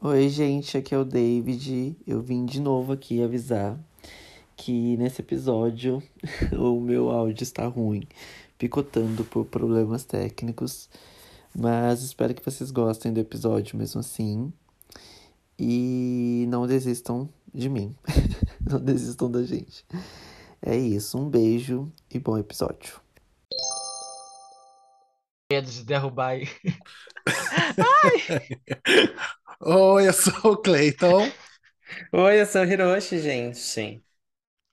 Oi, gente, aqui é o David. Eu vim de novo aqui avisar que nesse episódio o meu áudio está ruim, picotando por problemas técnicos, mas espero que vocês gostem do episódio mesmo assim. E não desistam de mim, não desistam da gente. É isso, um beijo e bom episódio. Medo de derrubar aí. Oi, eu sou o Cleiton. Oi, eu sou o Hiroshi, gente.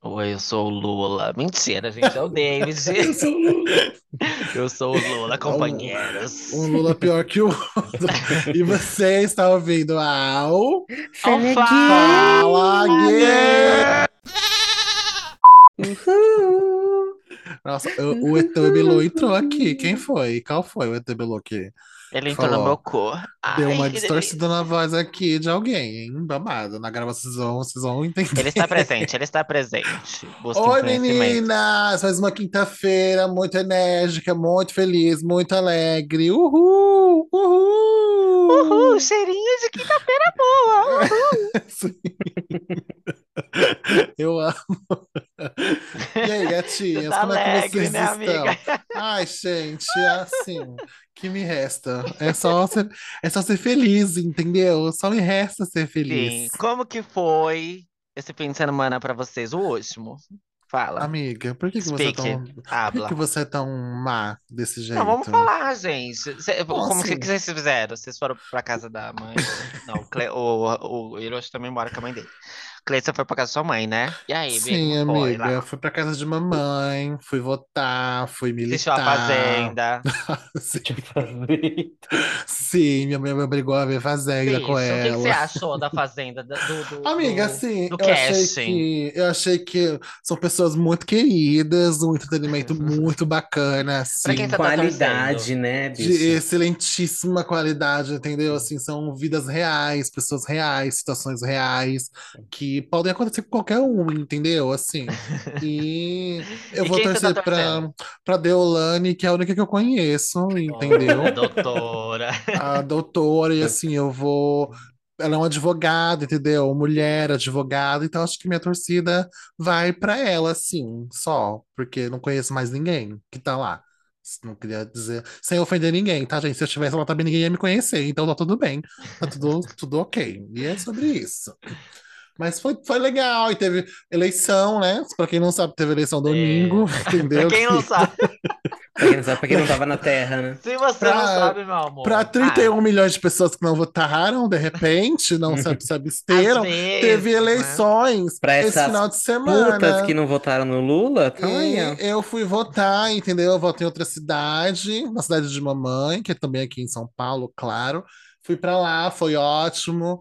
Oi, eu sou o Lula. Mentira, gente, é o David. Eu sou o Lula. Eu sou o Lula, companheiros. Um Lula pior que o outro. E você está ouvindo ao Alfa! Fala Gay! Uhul. Nossa, o, o ET Bilu entrou aqui. Quem foi? Qual foi o ET Bilu aqui? Ele entrou no meu cor. Deu uma distorcida na voz aqui de alguém, hein? Babado. Na gravação vocês vão, vocês vão entender. Ele está presente, ele está presente. Busquem Oi, meninas! Mais uma quinta-feira muito enérgica, muito feliz, muito alegre. Uhul! Uhul! Uhul, cheirinho de quinta-feira boa. Sim. Eu amo. E aí, gatinhas, Tá como é que alegre, vocês né, estão? amiga? Ai, gente, é assim, que me resta? É só ser, é só ser feliz, entendeu? Só me resta ser Sim, feliz. como que foi esse fim de semana pra vocês? O último? Fala. Amiga, por que que você é tão, por que Habla. você é tão má desse jeito? Não, vamos falar, gente. Cê- como que, assim? que vocês fizeram? Vocês foram pra casa da mãe? Não, o, Cle... o, o Hiroshi também mora com a mãe dele. Cleiton foi pra casa da sua mãe, né? E aí, Sim, foi amiga, lá? fui pra casa de mamãe, fui votar, fui Assistiu a militar. Fazenda. Sim, sim, minha mãe me obrigou a ver Fazenda Bicho, com o que, que você ela. achou da Fazenda? Do, do, Amiga, do- assim, do eu achei que eu achei que são pessoas muito queridas, um entretenimento muito bacana, Pra quem assim, tá Qualidade, né, de bicho? excelentíssima qualidade, entendeu? Assim, são vidas reais, pessoas reais, situações reais que podem acontecer com qualquer um, entendeu? Assim, e eu E vou tá torcer pra, torcendo? pra Deolane, que é a única que eu conheço, entendeu? Oh, doutora. a doutora, e assim, eu vou. Ela é uma advogada, entendeu? Mulher, advogada, então acho que minha torcida vai pra ela, assim, só, porque não conheço mais ninguém que tá lá. Não queria dizer, sem ofender ninguém, tá, gente? Se eu estivesse lá também, ninguém ia me conhecer, então tá tudo bem, tá tudo, tudo ok. E é sobre isso. Mas foi, foi legal, e teve eleição, né? Pra quem não sabe, teve eleição domingo, Pra entendeu? quem não sabe, Pra quem não sabe, pra quem não tava na Terra, né? se você Pra- não sabe, meu amor. Para ah, 31 milhões de pessoas que não votaram, de repente, não se, absteram, vezes, teve né? eleições Pra esse essas final de semana. Putas que não votaram no Lula, tá. E eu fui votar, entendeu? Eu voto em outra cidade, na cidade de mamãe, que é também aqui em São Paulo, claro. Fui pra lá, foi ótimo.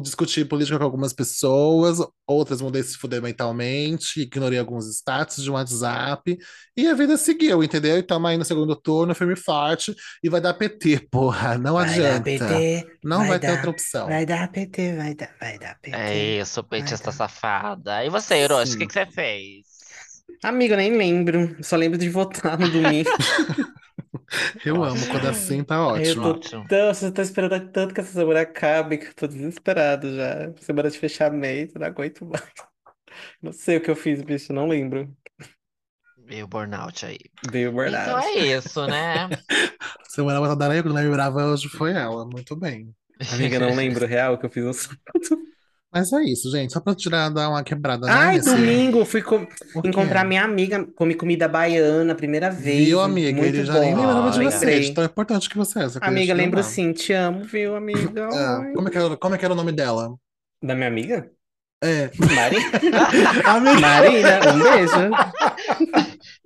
Discuti política com algumas pessoas, outras mudei se fundamentalmente, ignorei alguns status de WhatsApp, e a vida seguiu, entendeu? E tamo aí no segundo turno, firme e forte, e vai dar PT, porra, não Vai dar adianta. PT, Não vai vai ter dar, outra opção. vai dar PT, vai dar, vai dar PT. É isso, petista safada. E você, Hiroshi, o que, que você fez? Amigo, eu nem lembro. Só lembro de votar no domingo. Eu amo, quando é assim tá Eu ótimo. tô Ótimo. tão, eu tô esperando tanto que essa semana acabe que eu tô desesperado já. Semana de fechamento, não aguento mais. Não sei o que eu fiz, bicho, não lembro. Veio o burnout aí. Dei o Então burnout. é isso, né? Semana passada eu que não lembrava, hoje foi ela. Muito bem. Amiga, não lembro real o que eu fiz no sábado. Mas é isso, gente. Só pra tirar, dar uma quebrada, né? Ai, nesse- domingo, fui com- encontrar minha amiga, comi comida baiana, primeira vez. Viu, amiga? Muito Ele já nem lembrava de você. Lembrei. de Tão importante que você é. queria Amiga, te lembro lembrar. sim, te amo, viu, amiga? Ai. como, é que era, como é que era o nome dela? Da minha amiga? É. Mari... Marina, um beijo.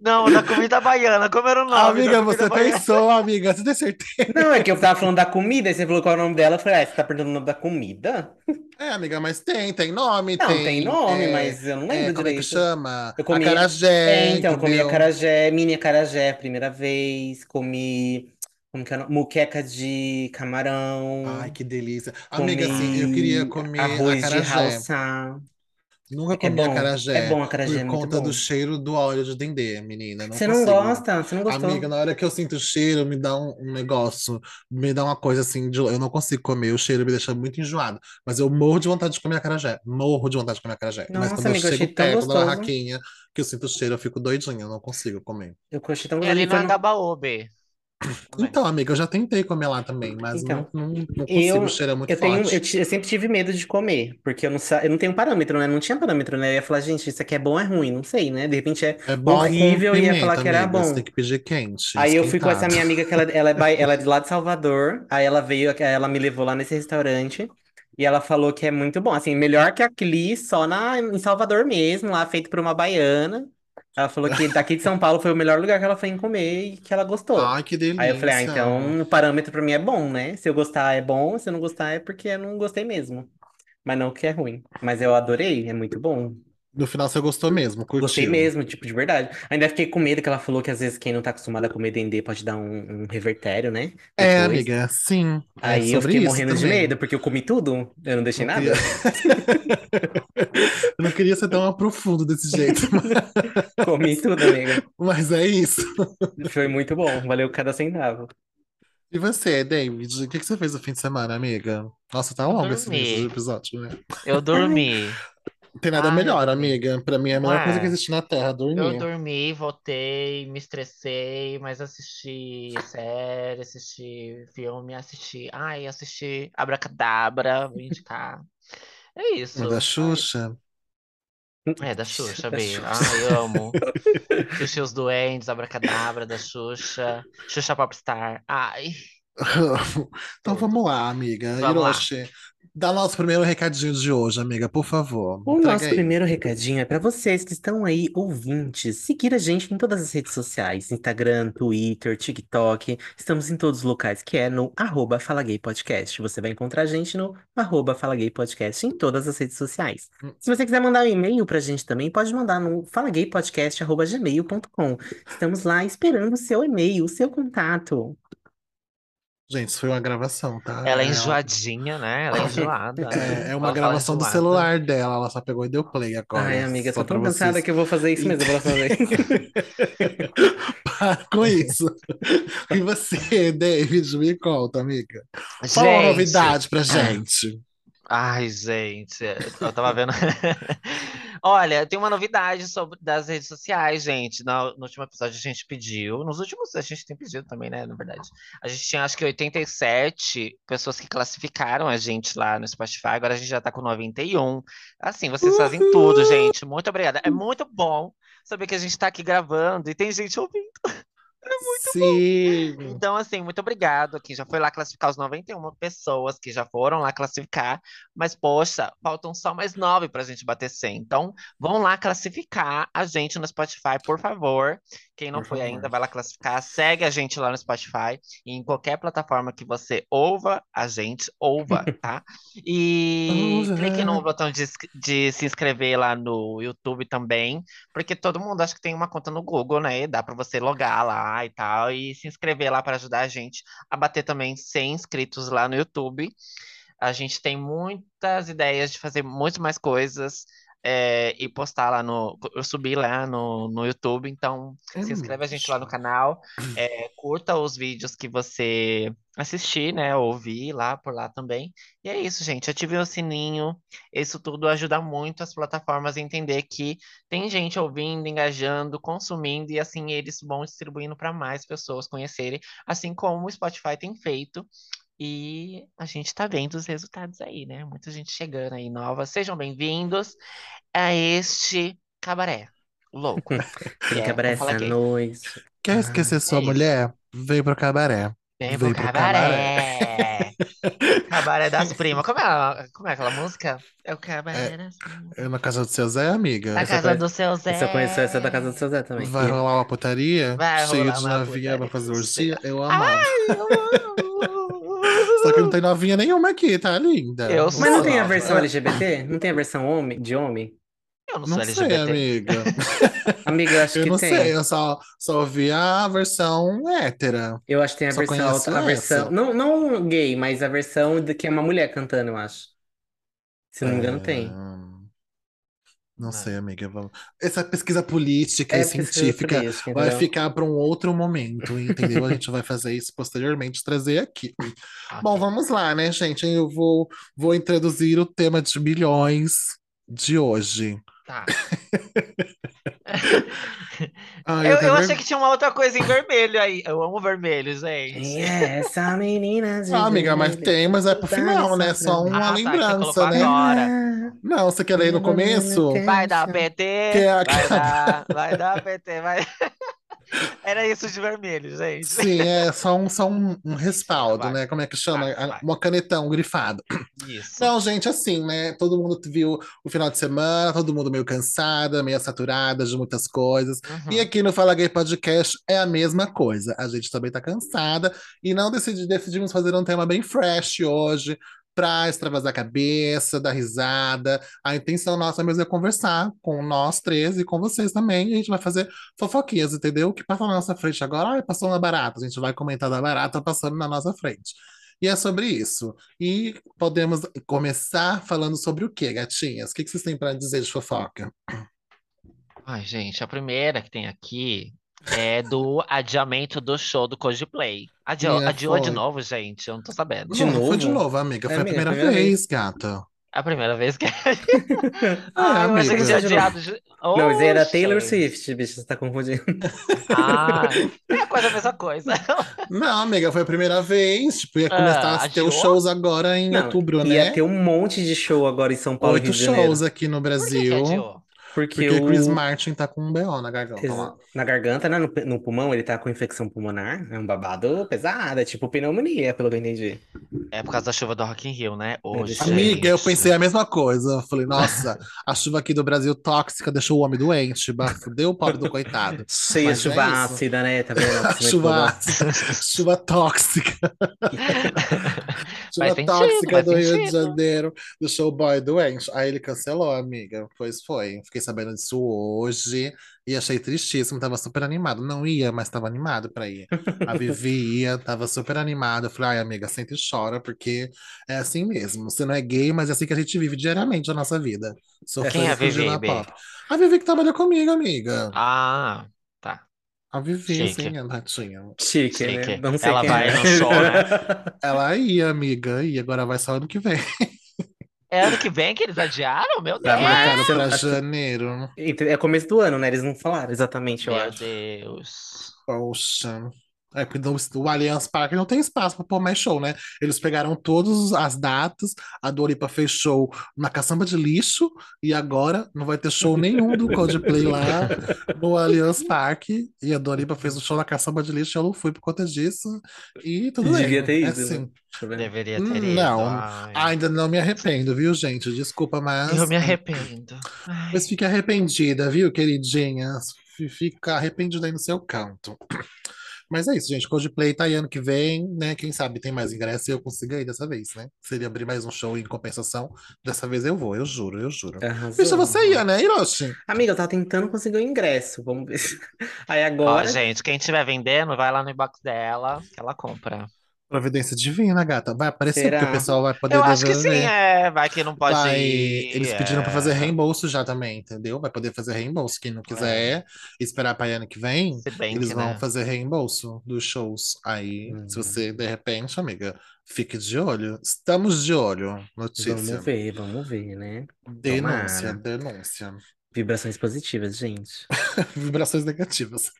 Não, da comida baiana, como era o nome amiga você baiana? pensou, amiga. Você tem certeza? Não, é que eu tava falando da comida, e você falou qual é o nome dela. Eu falei, ah, você tá perguntando o nome da comida? É, amiga, mas tem, tem nome, Não, tem. tem nome, é, mas eu não é, lembro como é que chama? Eu comi- Acarajé, É, então, comi entendeu? acarajé, mini acarajé, primeira vez. Comi, como que é o nome? Muqueca de camarão. Ai, que delícia. Amiga, Comi assim, eu queria comer arroz de acarajé. Nunca É comi bom, é acarajé bom, acarajé é por muito conta do bom. cheiro do óleo de dendê, menina. Não Você não consigo. gosta? Você não Amiga, gostou? na hora que eu sinto o cheiro, me dá um, um negócio, me dá uma coisa assim, de, eu não consigo comer, o cheiro me deixa muito enjoado. Mas eu morro de vontade de comer acarajé, morro de vontade de comer acarajé. Mas Nossa, quando eu amiga, eu chego tão perto da barraquinha, que eu sinto o cheiro, eu fico doidinha, eu não consigo comer. Eu achei tão gostoso. ali Ele no B. Então, amiga, eu já tentei comer lá também, mas Então, não, não, não consigo, Eu, é muito eu tenho, forte. eu, eu sempre tive medo de comer, porque eu não, eu não tenho parâmetro, né? Não tinha parâmetro, né? Eu ia falar, gente, isso aqui é bom ou é ruim? Não sei, né? De repente é É bom horrível e ia falar que era amiga, você bom. tem que pedir quente, Aí eu fui com essa esquentado. minha amiga que ela, ela, é, ela é de lá de Salvador. Aí ela veio, ela me levou lá nesse restaurante e ela falou que é muito bom, assim, melhor que aquele só na, em Salvador mesmo, lá feito por uma baiana. Ela falou que daqui de São Paulo foi o melhor lugar que ela foi em comer e que ela gostou. Ai, que Aí eu falei, ah, delícia. então o parâmetro pra mim é bom, né? Se eu gostar é bom, se eu não gostar é porque eu não gostei mesmo. Mas não que é ruim. Mas eu adorei, é muito bom. No final você gostou mesmo, Gostei curtiu. mesmo, tipo, de verdade. Ainda fiquei com medo que ela falou que às vezes quem não tá acostumado a comer dendê pode dar um, um revertério, né? É, Depois. amiga, sim, é Aí eu sobre fiquei morrendo de também. medo, porque eu comi tudo, eu não deixei Não nada. queria... Eu não queria ser tão profundo desse jeito, Comi tudo, amiga. mas é isso. Foi muito bom, valeu cada centavo. E você, David, o que que você fez no fim de semana, amiga? Nossa, tá Eu longo esse episódio, né? Eu dormi. Não tem nada eu melhor, dormi. amiga. Pra mim é a melhor coisa que Ué, existe na Terra, eu dormir. dormi, voltei, me estressei, mas assisti série, assisti filme, assisti. Ai, assisti Abracadabra, vou indicar. É isso. Mas da Xuxa. é, da Xuxa, B. Ai, amo. Xuxa os Duendes, Abracadabra, da Xuxa. Xuxa Popstar. Ai, Então vamos lá, amiga. Vamos lá. Dá nosso primeiro recadinho de hoje, amiga, por favor. O nosso aí. primeiro recadinho é para vocês que estão aí ouvintes, seguir a gente em todas as redes sociais, Instagram, Twitter, TikTok, estamos em todos os locais, que é no arroba Fala Gay Podcast. Você vai encontrar a gente no arroba Fala Gay Podcast em todas as redes sociais. Se você quiser mandar um e-mail pra gente também, pode mandar no falagaypodcast.gmail.com. Estamos lá esperando o seu e-mail, o seu contato. Gente, isso foi uma gravação, tá? Ela é É, enjoadinha, né? Ela é enjoada. é, é uma Ela gravação do celular dela. Ela só pegou e deu play agora. Ai, amiga, tô pra tão cansada vocês. que eu vou fazer isso mesmo próxima vez. Para com isso. E você, David, me conta, amiga. Fala uma Gente, novidade pra gente. Ai, gente, eu tava vendo. Olha, tem uma novidade sobre das redes sociais, gente. No, no último episódio a gente pediu, nos últimos a gente tem pedido também, né? Na verdade, a gente tinha acho que 87 pessoas que classificaram a gente lá no Spotify. Agora a gente já tá com 91. Assim, vocês fazem tudo, gente. Muito obrigada. É muito bom saber que a gente tá aqui gravando e tem gente ouvindo. Sim. Então, assim, muito obrigado a quem já foi lá classificar os 91 pessoas que já foram lá classificar. Mas, poxa, faltam só mais nove para a gente bater 100. Então, vão lá classificar a gente no Spotify, por favor. Quem não Por foi favor. ainda, vai lá classificar. Segue a gente lá no Spotify e em qualquer plataforma que você ouva a gente, ouva, tá? E clique no botão de, de se inscrever lá no YouTube também, porque todo mundo acho que tem uma conta no Google, né? Dá para você logar lá e tal, e se inscrever lá para ajudar a gente a bater também 100 inscritos lá no YouTube. A gente tem muitas ideias de fazer muito mais coisas é, e postar lá no. Eu subi lá no, no YouTube, então se inscreve a gente lá no canal, é, curta os vídeos que você assistir, né? Ouvir lá por lá também. E é isso, gente. Ative o sininho. Isso tudo ajuda muito as plataformas a entender que tem gente ouvindo, engajando, consumindo, e assim eles vão distribuindo para mais pessoas conhecerem, assim como o Spotify tem feito. E a gente tá vendo os resultados aí, né? Muita gente chegando aí nova. Sejam bem-vindos a este cabaré louco. Tem é, que abraçar Fala a Gay. noite. Quer esquecer sua é isso. mulher? Vem pro cabaré. Vem Vem pro pro cabaré. Cabaré das primas. Como é, como é aquela música? É o cabaré das primas. É na casa do seu Zé, amiga. Na Essa casa coisa- do seu Zé. Eu só conheço essa da casa do seu Zé também. Vai rolar uma putaria? Vai cheio rolar de uma novinha pra fazer urgia? Eu amava. Eu Só que não tem novinha nenhuma aqui, tá linda? Eu Mas não tem a versão LGBT? Não tem a versão homem, de homem? Eu não sou Não sei, LGBT. amiga. Amiga, eu acho Eu que não tem. sei, eu só, só ouvi a versão hétera. Eu acho que tem a Só versão, a versão, não, não gay, mas a versão de que é uma mulher cantando, eu acho. Se não me engano, tem. É, Não É. sei, amiga. Essa pesquisa política É e pesquisa científica política, vai ficar para um outro momento, entendeu? A gente vai fazer isso posteriormente, trazer aqui. Bom, vamos lá, né, gente? Eu vou, vou introduzir o tema de milhões de hoje. Tá. Ai, Eu, eu ver- achei que tinha uma outra coisa em vermelho aí. Eu amo vermelho, gente. É, essa menina de Ah, amiga, mas tem, mas é pro final, né? licença Só uma Ah, tá, lembrança, colocou né? agora. Não, você quer ler no começo? Vai dar PT, Que é a- vai dar, vai dar PT, vai. Era isso de vermelho, gente. Sim, é só um, só um, um respaldo, Vai. né? Como é que chama? Vai, vai. Uma canetão grifado. Isso. Não, gente, assim, né? Todo mundo viu o final de semana, todo mundo meio cansada, meio saturada de muitas coisas. Uhum. E aqui no Fala Gay Podcast é a mesma coisa. A gente também tá cansada e não decidi, decidimos fazer um tema bem fresh hoje pra extravasar a cabeça, dar risada. A intenção nossa mesmo é conversar com nós três e com vocês também. A gente vai fazer fofoquinhas, entendeu? O que passa na nossa frente agora, ah, passou na barata. A gente vai comentar da barata passando na nossa frente. E é sobre isso. E podemos começar falando sobre o quê, gatinhas? O que que vocês têm pra dizer de fofoca? Ai, gente, a primeira que tem aqui é do adiamento do show do Coldplay. Adiou, É, adiou de novo, gente? Eu não tô sabendo. De não, foi de novo? novo, amiga. É, Foi a amiga, primeira, primeira vez, gata. É a primeira vez que. É, Ah, eu achei que tinha adiado. De... Não, isso era. Taylor Swift, bicho, você tá confundindo. Ah, é quase a mesma coisa. Não, amiga, foi a primeira vez. Tipo, ia Ah, começar a ter os shows agora em Não, outubro, ia né? ter um monte de show agora em São Paulo Oito Rio de Janeiro. shows aqui no Por que que Brasil. adiou? Porque Porque o... Chris Martin tá com um BO na garganta lá. Na garganta, né? No, no pulmão, ele tá com infecção pulmonar. É um babado pesado, é tipo pneumonia, pelo que eu entendi. É por causa da chuva do Rock in Rio, né? Hoje, Amiga, eu pensei a mesma coisa. Eu falei, nossa, a chuva aqui do Brasil tóxica deixou o homem doente. Fudeu o pobre do coitado. Cheia de é chuva isso. ácida, né? Tá vendo? Chuva ácida, chuva tóxica. Faz sentido, tóxica do Rio de sentido. Janeiro, deixou o boy doente. Aí ele cancelou, amiga. Pois foi. Fiquei sabendo disso hoje e achei tristíssimo. Tava super animado. Não ia, mas tava animado pra ir. A Vivi ia, tava super animada. Eu falei, ai, amiga, senta e chora, porque é assim mesmo. Você não é gay, mas é assim que a gente vive diariamente a nossa vida. Sofrendo Quem é a Vivi. A Vivi que trabalha comigo, amiga. Ah. A Vivi, Chique. sim, a ratinha. Chique, né? Chique. Não sei Ela quem vai é. no show, né? Ela ia, amiga, e agora vai só ano que vem. É ano que vem que eles adiaram? Meu Tá Deus! marcado. Marcado pra janeiro. É começo do ano, né? Eles não falaram exatamente, eu Meu acho. Deus. Poxa. É porque no- o Allianz Parque não tem espaço pra pôr mais show, né? Eles pegaram todas as datas, a Dua Lipa fez show na caçamba de lixo, e agora não vai ter show nenhum do Coldplay lá no Allianz Parque. E a Dua Lipa fez o show na caçamba de lixo, eu não fui por conta disso. E tudo bem. Devia ter É ido, assim. né? Eu ver. Deveria ter Hum, ido. não. Ai. Ainda não me arrependo, viu, gente? Desculpa, mas. Eu me arrependo. Ai. Mas fique arrependida, viu, queridinha? Fica arrependida aí no seu canto. Mas é isso, gente. Coldplay tá aí ano que vem, né? Quem sabe tem mais ingresso e eu consigo ir dessa vez, né? Seria abrir mais um show em compensação. Dessa vez eu vou, eu juro, eu juro. Arrasou. Bicha, você ia, né, Hiroshi? Amiga, eu tava tentando conseguir o ingresso. Vamos ver. Aí Ó, agora. gente, quem estiver vendendo, vai lá no inbox dela, que ela compra. Providência divina, gata. Vai aparecer, Será? porque o pessoal vai poder Eu acho que sim, devolver. é. Vai que não pode Vai... ir. Eles pediram pra fazer é. reembolso já também, entendeu? Vai poder fazer reembolso. Quem não quiser esperar pra ano que vem, eles que, vão né? fazer reembolso dos shows. Aí, se Hum. você, de repente, amiga, fique de olho. Estamos de olho. Notícia. Vamos ver, vamos ver, né? Denúncia, Tomara. denúncia. Vibrações positivas, gente. Vibrações negativas.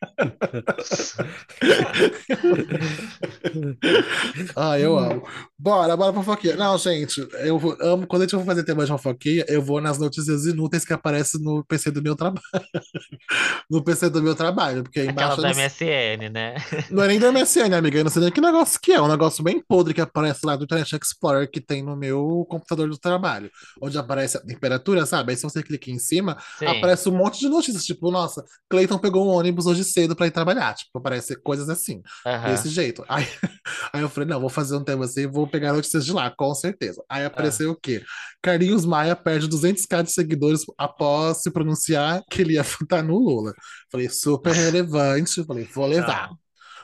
Ah, eu amo. Bora, bora pra fofoquinha. Não, gente, eu vou- amo. Quando a gente for fazer tema de fofoquinha, eu vou nas notícias inúteis que aparecem no PC do meu trabalho. No PC do meu trabalho, porque aí Aquela embaixo do eu não, MSN, né? não é nem do MSN, amiga. Eu não sei nem que negócio que é. É um negócio bem podre que aparece lá do Internet Explorer que tem no meu computador do trabalho. Onde aparece a temperatura, sabe? Aí se você clica em cima, Sim. Aparece um monte de notícias. Tipo, nossa, Cleiton pegou um ônibus hoje cedo pra ir trabalhar. Tipo, aparece coisas assim. Aham. Desse jeito. Aí, aí eu falei, não, vou fazer um tema assim, vou pegar notícias de lá, com certeza. Aí apareceu o quê? Carlinhos Maia perde 200k de seguidores após se pronunciar que ele ia votar no Lula. Falei, super relevante. Falei, vou levar.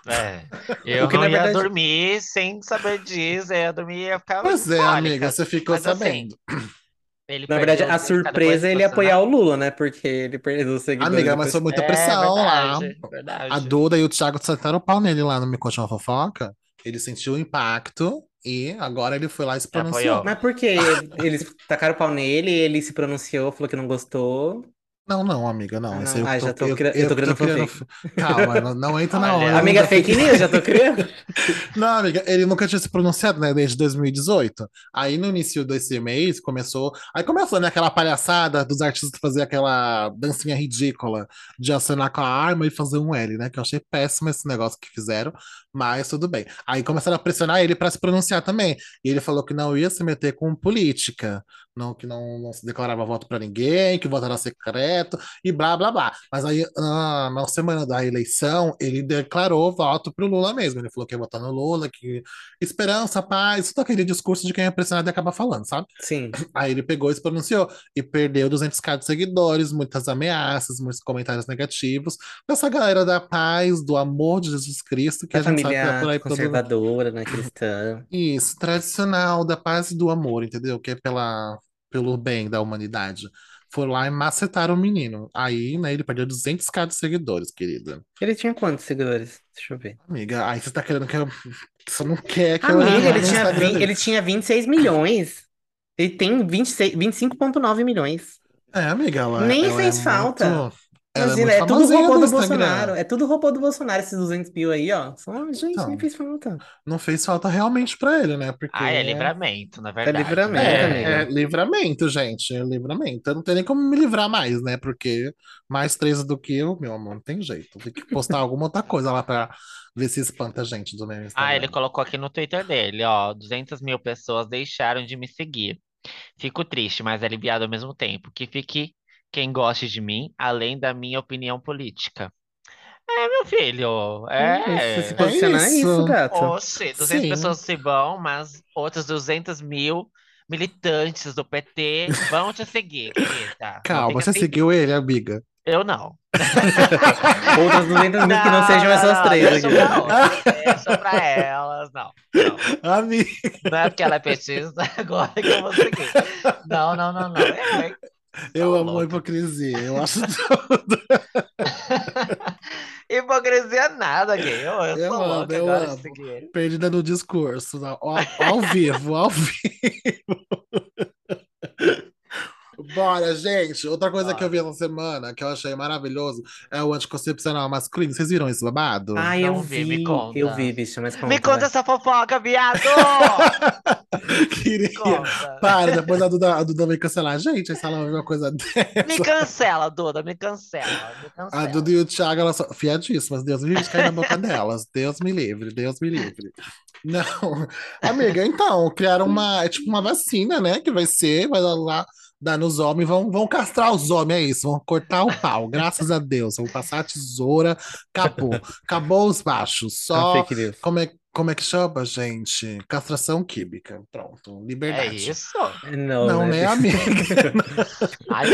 É. Eu O que, não ia verdade- dormir sem saber disso. Eu ia dormir e ia ficar Pois é, amiga, você ficou Mas assim, sabendo. Ele Na verdade, a surpresa é ele apoiar o Lula, né? Porque ele perdeu os seguidores. Amiga, mas foi muita É, pressão lá. verdade, verdade. A Duda e o Thiago sentaram o pau nele lá no Me Conte uma Fofoca. Ele sentiu o impacto e agora ele foi lá e se Apoiou. pronunciou. Mas por quê? Eles tacaram o pau nele, ele se pronunciou, falou que não gostou. Não, não, amiga, não. Ah, não. aí Ah, já tô eu, eu tô criando criando- Calma, não, não entra na hora. Amiga, da fake news, já tô criando. Não, amiga, ele nunca tinha se pronunciado, né, desde 2018. Aí no início desse mês começou. Aí começou, né, aquela palhaçada dos artistas fazer aquela dancinha ridícula de acenar com a arma e fazer um L, né? Que eu achei péssimo esse negócio que fizeram, mas tudo bem. Aí começaram a pressionar ele para se pronunciar também. E ele falou que não ia se meter com política, não, que não, não se declarava voto para ninguém, que o voto era secreto e blá blá blá. Mas aí, ah, na semana da eleição, ele declarou voto pro Lula mesmo. Ele falou que ia votar no Lula, que esperança, paz, tudo aquele discurso de quem é pressionado e acaba falando, sabe? Sim. Aí ele pegou e se pronunciou e perdeu 200k de seguidores, muitas ameaças, muitos comentários negativos dessa galera da paz, do amor de Jesus Cristo, que Da a gente família por aí todo conservadora, né, cristã. isso, tradicional da paz e do amor, entendeu? Que é pela, pelo bem da humanidade. Foram lá e macetaram o menino. Aí, né, ele perdeu 200k de seguidores, querida. Ele tinha quantos seguidores? Deixa eu ver. Amiga, aí você tá querendo que eu. Você não quer que eu Amiga, entre ele tinha, vi- ele tinha 26 milhões. Ele tem 26, 25,9 milhões. É, amiga, ela, Nem ela fez é falta. muito. Ela Imagina, é é tudo famosinha robô no do Instagram. Bolsonaro. É tudo robô do Bolsonaro, esses 200 mil aí, ó. Só, gente, Então. nem fez falta. Não fez falta realmente pra ele, né? Porque. Ah, é livramento, na verdade. livramento, É, é livramento, gente. É livramento. Eu não tenho nem como me livrar mais, né? Porque mais três do que eu, meu amor, não tem jeito. Tem que postar alguma outra coisa lá pra ver se espanta a gente do meu Instagram. Ah, ele colocou aqui no Twitter dele, ó, 200 mil pessoas deixaram de me seguir. Fico triste, mas aliviado ao mesmo tempo. Que fique quem goste de mim, além da minha opinião política. É, meu filho, Isso, se é. posicionar é isso, isso. gato. Oxe, 200 Sim. pessoas se vão, mas outras 200 mil militantes do PT vão te seguir, querida. Calma, você sem- seguiu ele, amiga? Eu não. Outras 200 mil que não sejam essas três deixa aqui. pra deixa pra elas, não. não. Amiga. Não é porque ela é petista agora que eu vou seguir. Não, não, não, não. É, Eu Tá amo a louca. hipocrisia. Eu acho tudo. hipocrisia nada, gay. Eu, eu Eu sou amo, louca eu agora amo. Perdida no discurso. Ao, ao vivo, ao vivo. Bora, gente. Outra coisa Bora. que eu vi essa semana, que eu achei maravilhoso, é o anticoncepcional masculino. Vocês viram esse babado? Ah, eu Não vi, vi. me conta. Eu vi, bicho, mas conta. Me conta vai. essa fofoca, viado! Queria. Conta. Para, depois a Duda, a Duda vai cancelar. Gente, aí se ela ouvir uma coisa dessa. Me cancela, Duda, me cancela. Me cancela. A Duda e o Thiago, elas são fiadíssimas. Deus me livre de cair na boca delas. Deus me livre, Deus me livre. Não, amiga, então, criaram uma, é tipo uma vacina, né? Que vai ser, vai dar lá, dar nos homens, vão, vão castrar os homens, é isso, vão cortar o pau, graças a Deus. Vão passar a tesoura, acabou. Acabou os machos. Só. Como é, como é que chama, gente? Castração química. Pronto, É liberdade. isso? Não, Não, né? né, amiga? Ai.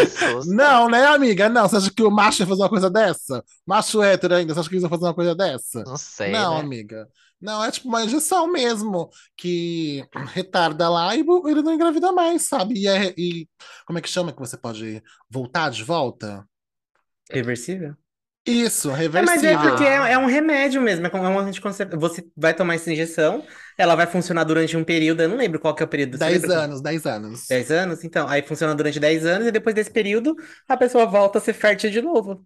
Não, né, amiga? Não. Você acha que o macho ia fazer uma coisa dessa? Macho hétero ainda, você acha que eles iam fazer uma coisa dessa? Não sei, Não, né? amiga. Não, é tipo uma injeção mesmo, que retarda lá e ele não engravida mais, sabe? E, é- e como é que chama que você pode voltar de volta? Reversível? Isso, É, reversível. mas é porque é, é um remédio mesmo, é é um anticoncepcional. Você vai tomar essa injeção, ela vai funcionar durante um período, eu não lembro qual que é o período. Você 10 lembra? anos, 10 anos. 10 anos? Então, aí funciona durante 10 anos e depois desse período a pessoa volta a ser fértil de novo.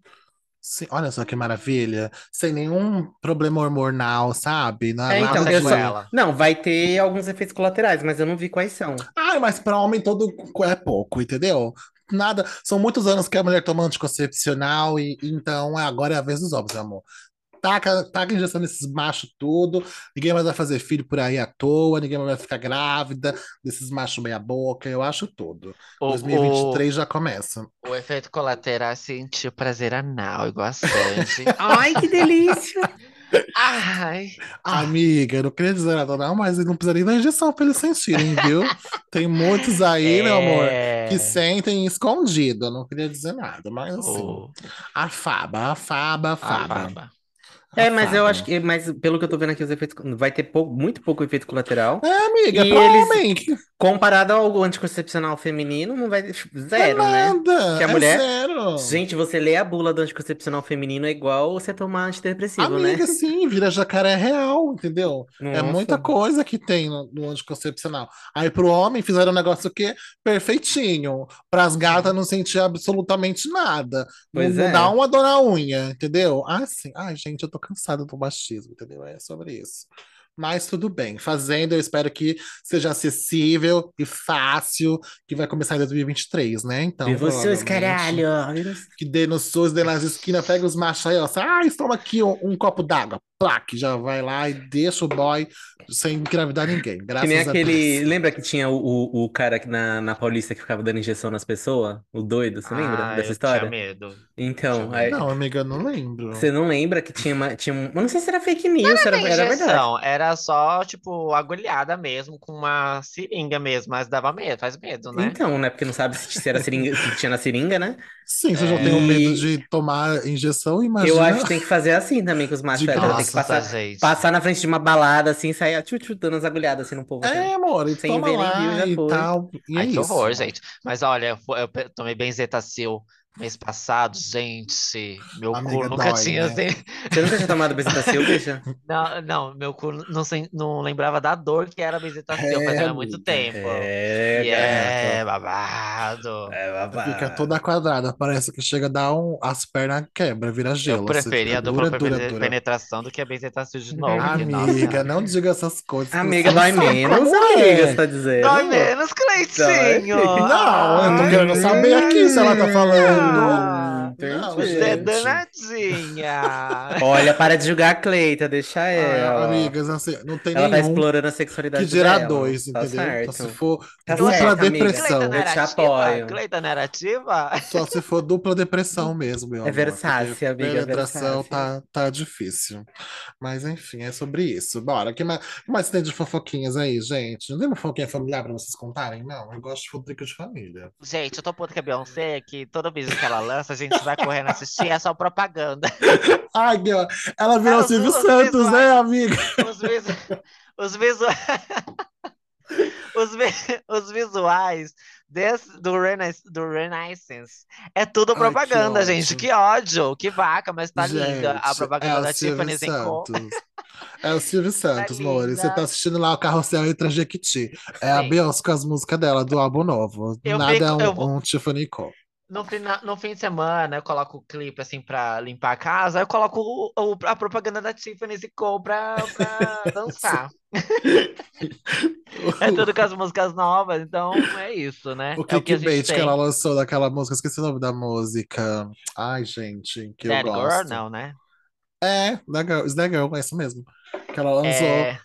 Sim, olha só que maravilha. Sem nenhum problema hormonal, sabe? Na- É, então, eu só-. Não, vai ter alguns efeitos colaterais, mas eu não vi quais são. Ai, mas para homem todo é pouco, entendeu? Nada. São muitos anos que a mulher toma anticoncepcional e então agora é a vez dos homens, meu amor. Taca, taca injeção nesses machos tudo. Ninguém mais vai fazer filho por aí à toa, ninguém mais vai ficar grávida desses machos meia boca. Eu acho tudo. O, 2023 já começa. o, o efeito colateral é sentir prazer anal, igual a Sandy. Ai, que delícia! Ai, Amiga, eu não queria dizer nada, não, mas não precisa nem da injeção pra eles sentirem, viu? Tem muitos aí, meu amor, é... que sentem escondido. Eu não queria dizer nada, mas assim. o- A faba, a faba, a a faba. baba. É, mas eu acho que, mas pelo que eu tô vendo aqui, os efeitos vai ter pouco, muito pouco efeito colateral. É, amiga, E eles-. Comparado ao anticoncepcional feminino, não vai. Zero, é né? nada, Que a é mulher- zero. Gente, você lê a bula do anticoncepcional feminino é igual você tomar antidepressivo, né? Amiga, sim, vira jacaré real, entendeu? É Nossa. muita coisa que tem no, no anticoncepcional. Aí pro homem fizeram um negócio que perfeitinho. Pras gatas não sentir absolutamente nada. Pois não, não é. dá uma dor na unha, entendeu? Ah, sim. Ai, gente, eu tô cansada do machismo, entendeu? É sobre isso. Mas tudo bem. Fazendo, eu espero que seja acessível e fácil, que vai começar em 2023, né? Então, Viva os seus provavelmente, caralho! Que dê nos SUS, dê nas esquinas, pega os machos aí, ó. Ah, toma aqui um, um copo d'água. Plaque, já vai lá e deixa o boy sem engravidar ninguém. Que Graças nem a aquele. Deus. Lembra que tinha o, o, o cara que na, na Paulista que ficava dando injeção nas pessoas? O doido, você lembra Ah, dessa eu história? tinha medo. Então, Tinha aí- Não, amiga, eu não lembro. você não lembra que tinha uma. Tinha um, eu não sei se era fake news, se era, Não era verdade. injeção, era só, tipo, agulhada mesmo, com uma seringa mesmo, mas dava medo, faz medo, né? Então, né? Porque não sabe se, era seringa, se tinha na seringa, né? Sim, você já É. tem o medo de tomar injeção, imagina. Eu acho que tem que fazer assim também com os machos Nossa, passar, gente. passar na frente de uma balada, assim, sair tchu, tchu, dando as agulhadas assim no povo. assim. É, amor, e Sem toma ver lá viu, já e foi. tal. E é Ai, que isso. horror, gente. Mas olha, eu eu tomei benzetacil mês passado, gente. Meu Amiga, cu nunca dói, tinha. né? assim- Você nunca tinha tomado benzetacil, bicha? Não, não, meu cu não, não lembrava da dor que era benzetacil, É, fazia muito amiga. tempo. É, E é, babado. É babado. Fica toda quadrada, parece que chega a dar um. As pernas quebra, vira gelo. Eu assim, preferia a fica dupla dura, dura, dura. penetração do que a benzetacil de novo. Amiga, não diga essas coisas. Amiga, dói menos, amiga, é. você tá dizendo? Dói menos, Cleitinho! Não, eu tô querendo saber aqui se ela tá falando. mundo Ah, Não, Você é danadinha. Olha, para de julgar a Cleita, deixa Ah, ela. amigas, assim, não tem Ela tá nenhum explorando a sexualidade que dirá dela. dois, Tá entendeu? Então, se certo. for Tá dupla certo, amiga. depressão, Cleita Eu te apoio. Cleita narrativa? só se for dupla depressão mesmo, meu É porque amiga, é Penetração Versáce. tá, tá difícil. Mas enfim, é sobre isso. Bora, que mais, que mais tem de fofoquinhas aí, gente? Não tem uma fofoquinha familiar pra vocês contarem? Não, eu gosto de fofoca de família. Gente, eu tô puto que a Beyoncé, que toda vez que ela lança, a gente vai correndo assistir, é só propaganda. Meu, ela virou o os- Silvio os Santos, visuais. né, amiga? Os, visu... os, visu... os, vi- os visuais desse... do, Renais... do Renaissance é tudo Ai, que propaganda, gente. Que ódio, que vaca, mas tá linda. A Gente, propaganda é da Tiffany. Santos. É o Silvio Santos, amor. E Você tá assistindo lá o Carrossel e Jequiti. É a Sim. Beyoncé com as músicas dela, do álbum novo. Eu Nada fico- é um, eu um Tiffany Co. No, fina- no fim de semana, eu coloco o clipe assim pra limpar a casa, eu coloco o- o- a propaganda da Tiffany Co pra, pra dançar. É tudo com as músicas novas, então é isso, né? O é o que que tem. ela lançou daquela música, esqueci o nome da música. Ai, gente, que eu That Girl, gosto. não, né? É, That Girl, Girl, é isso mesmo. Que ela lançou. É,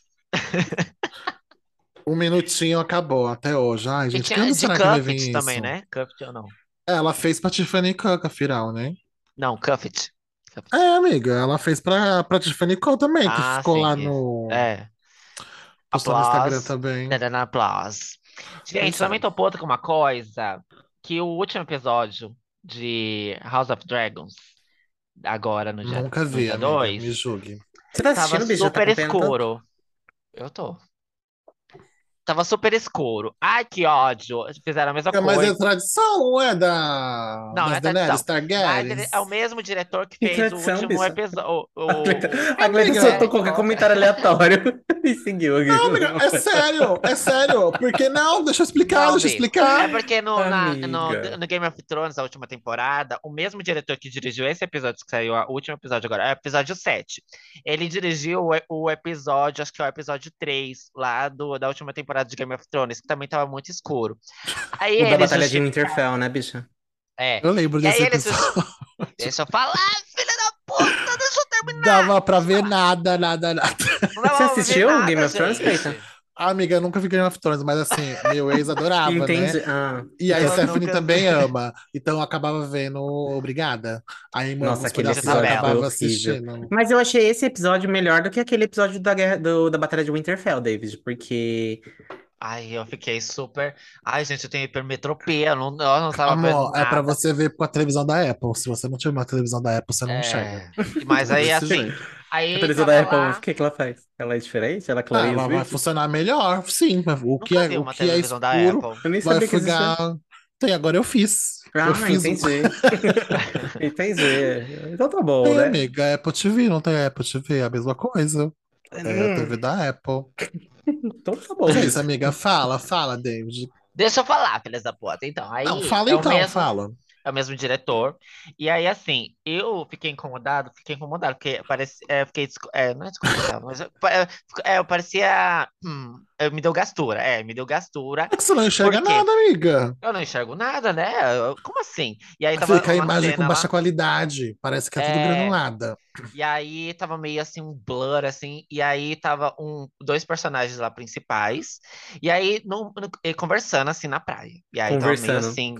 Um minutinho acabou até hoje. Ai, e gente, tinha quando de será que vai vir Cuffit isso? também, né? Cuffit ou não? Ela fez pra Tiffany Cook, afinal, né? Não, Cuffit. É, amiga, ela fez pra, pra Tiffany Co também, que Ah, ficou sim, lá isso. no. É. Postou no Instagram Applause. também. Dando aplausos. Gente, Pois também tô puta com uma coisa, que o último episódio de House of Dragons, agora no dia, Nunca no vi, dia amiga, 2, me julgue. Você tá tava assistindo, bicho? Já tá super acompanhando tanto? escuro. Eu tô. Tava super escuro. Ai, que ódio. Fizeram a mesma É, mas é coisa. tradição, não é da Não, é Daenerys. Mas Targaryen? é o mesmo diretor que Que fez o tradição, último bicho. episódio. O, A o- soltou qualquer comentário aleatório e seguiu aqui. Não, amiga, é sério, é sério. Porque não, deixa eu explicar, Não, deixa eu explicar. É porque no, na- no, no Game of Thrones, a última temporada, o mesmo diretor que dirigiu esse episódio que saiu, o último episódio agora, é o episódio 7. Ele dirigiu o, o episódio, acho que é o episódio 3, lá do, da última temporada de Game of Thrones, que também tava muito escuro. Aí O da Batalha de Winterfell, né, bicha? É. Eu lembro E aí desse ele episódio. Deixa eu falar, filha da puta, deixa eu terminar. Dava pra ver nada, nada, nada. Você assistiu nada, Game of Thrones, gente. Cleita? Amiga, eu nunca vi Game of Thrones, mas assim, meu ex adorava, Entendi. né? Ah, E a Eu Stephanie nunca também ama. Então eu acabava vendo Obrigada. Aí, Nossa, aquele pedacinhos eu episódio acabava assistindo. Mas eu achei esse episódio melhor do que aquele episódio da, guerra, do- da Batalha de Winterfell, David, porque Ai, eu fiquei super. Ai, gente, eu tenho hipermetropia, eu não, eu não tava vendo Amor, é pra você ver com a televisão da Apple. Se você não tiver uma televisão da Apple, você não enxerga. É, mas aí assim, jeito. Aí Atualizou tava da Apple, lá, o que que ela faz? Ela é diferente? Ela Ah, clareia ela vai funcionar melhor, sim. O que nunca é, o que é televisão da escuro Apple. Eu nem vai sabia que existia. ficar. Tem, agora eu fiz. Ah, Eu fiz. um- entendi. Entendi. Então tá bom, Tem, né? amiga, é Apple TV, não tem Apple TV, é a mesma coisa. É a Hum, TV da Apple. então tá bom. É isso, amiga. Fala, fala, David. Deixa eu falar, filhas da puta. Então, aí Não, fala é o então, mesmo, fala. É o mesmo diretor. E aí, assim, eu fiquei incomodado, fiquei incomodado, porque parece, é, fiquei, é, não é desconfortável, mas eu, é, eu parecia, hum, é, me deu gastura, é, me deu gastura. É que você não enxerga nada, amiga. Eu não enxergo nada, né? Eu- Como assim? E aí tava Fica a imagem com baixa lá, qualidade. Parece que é tudo É. granulada. e aí tava meio assim um blur assim, e aí tava um dois personagens lá principais, e aí no, no- conversando assim na praia. E aí tava meio Conversando. assim,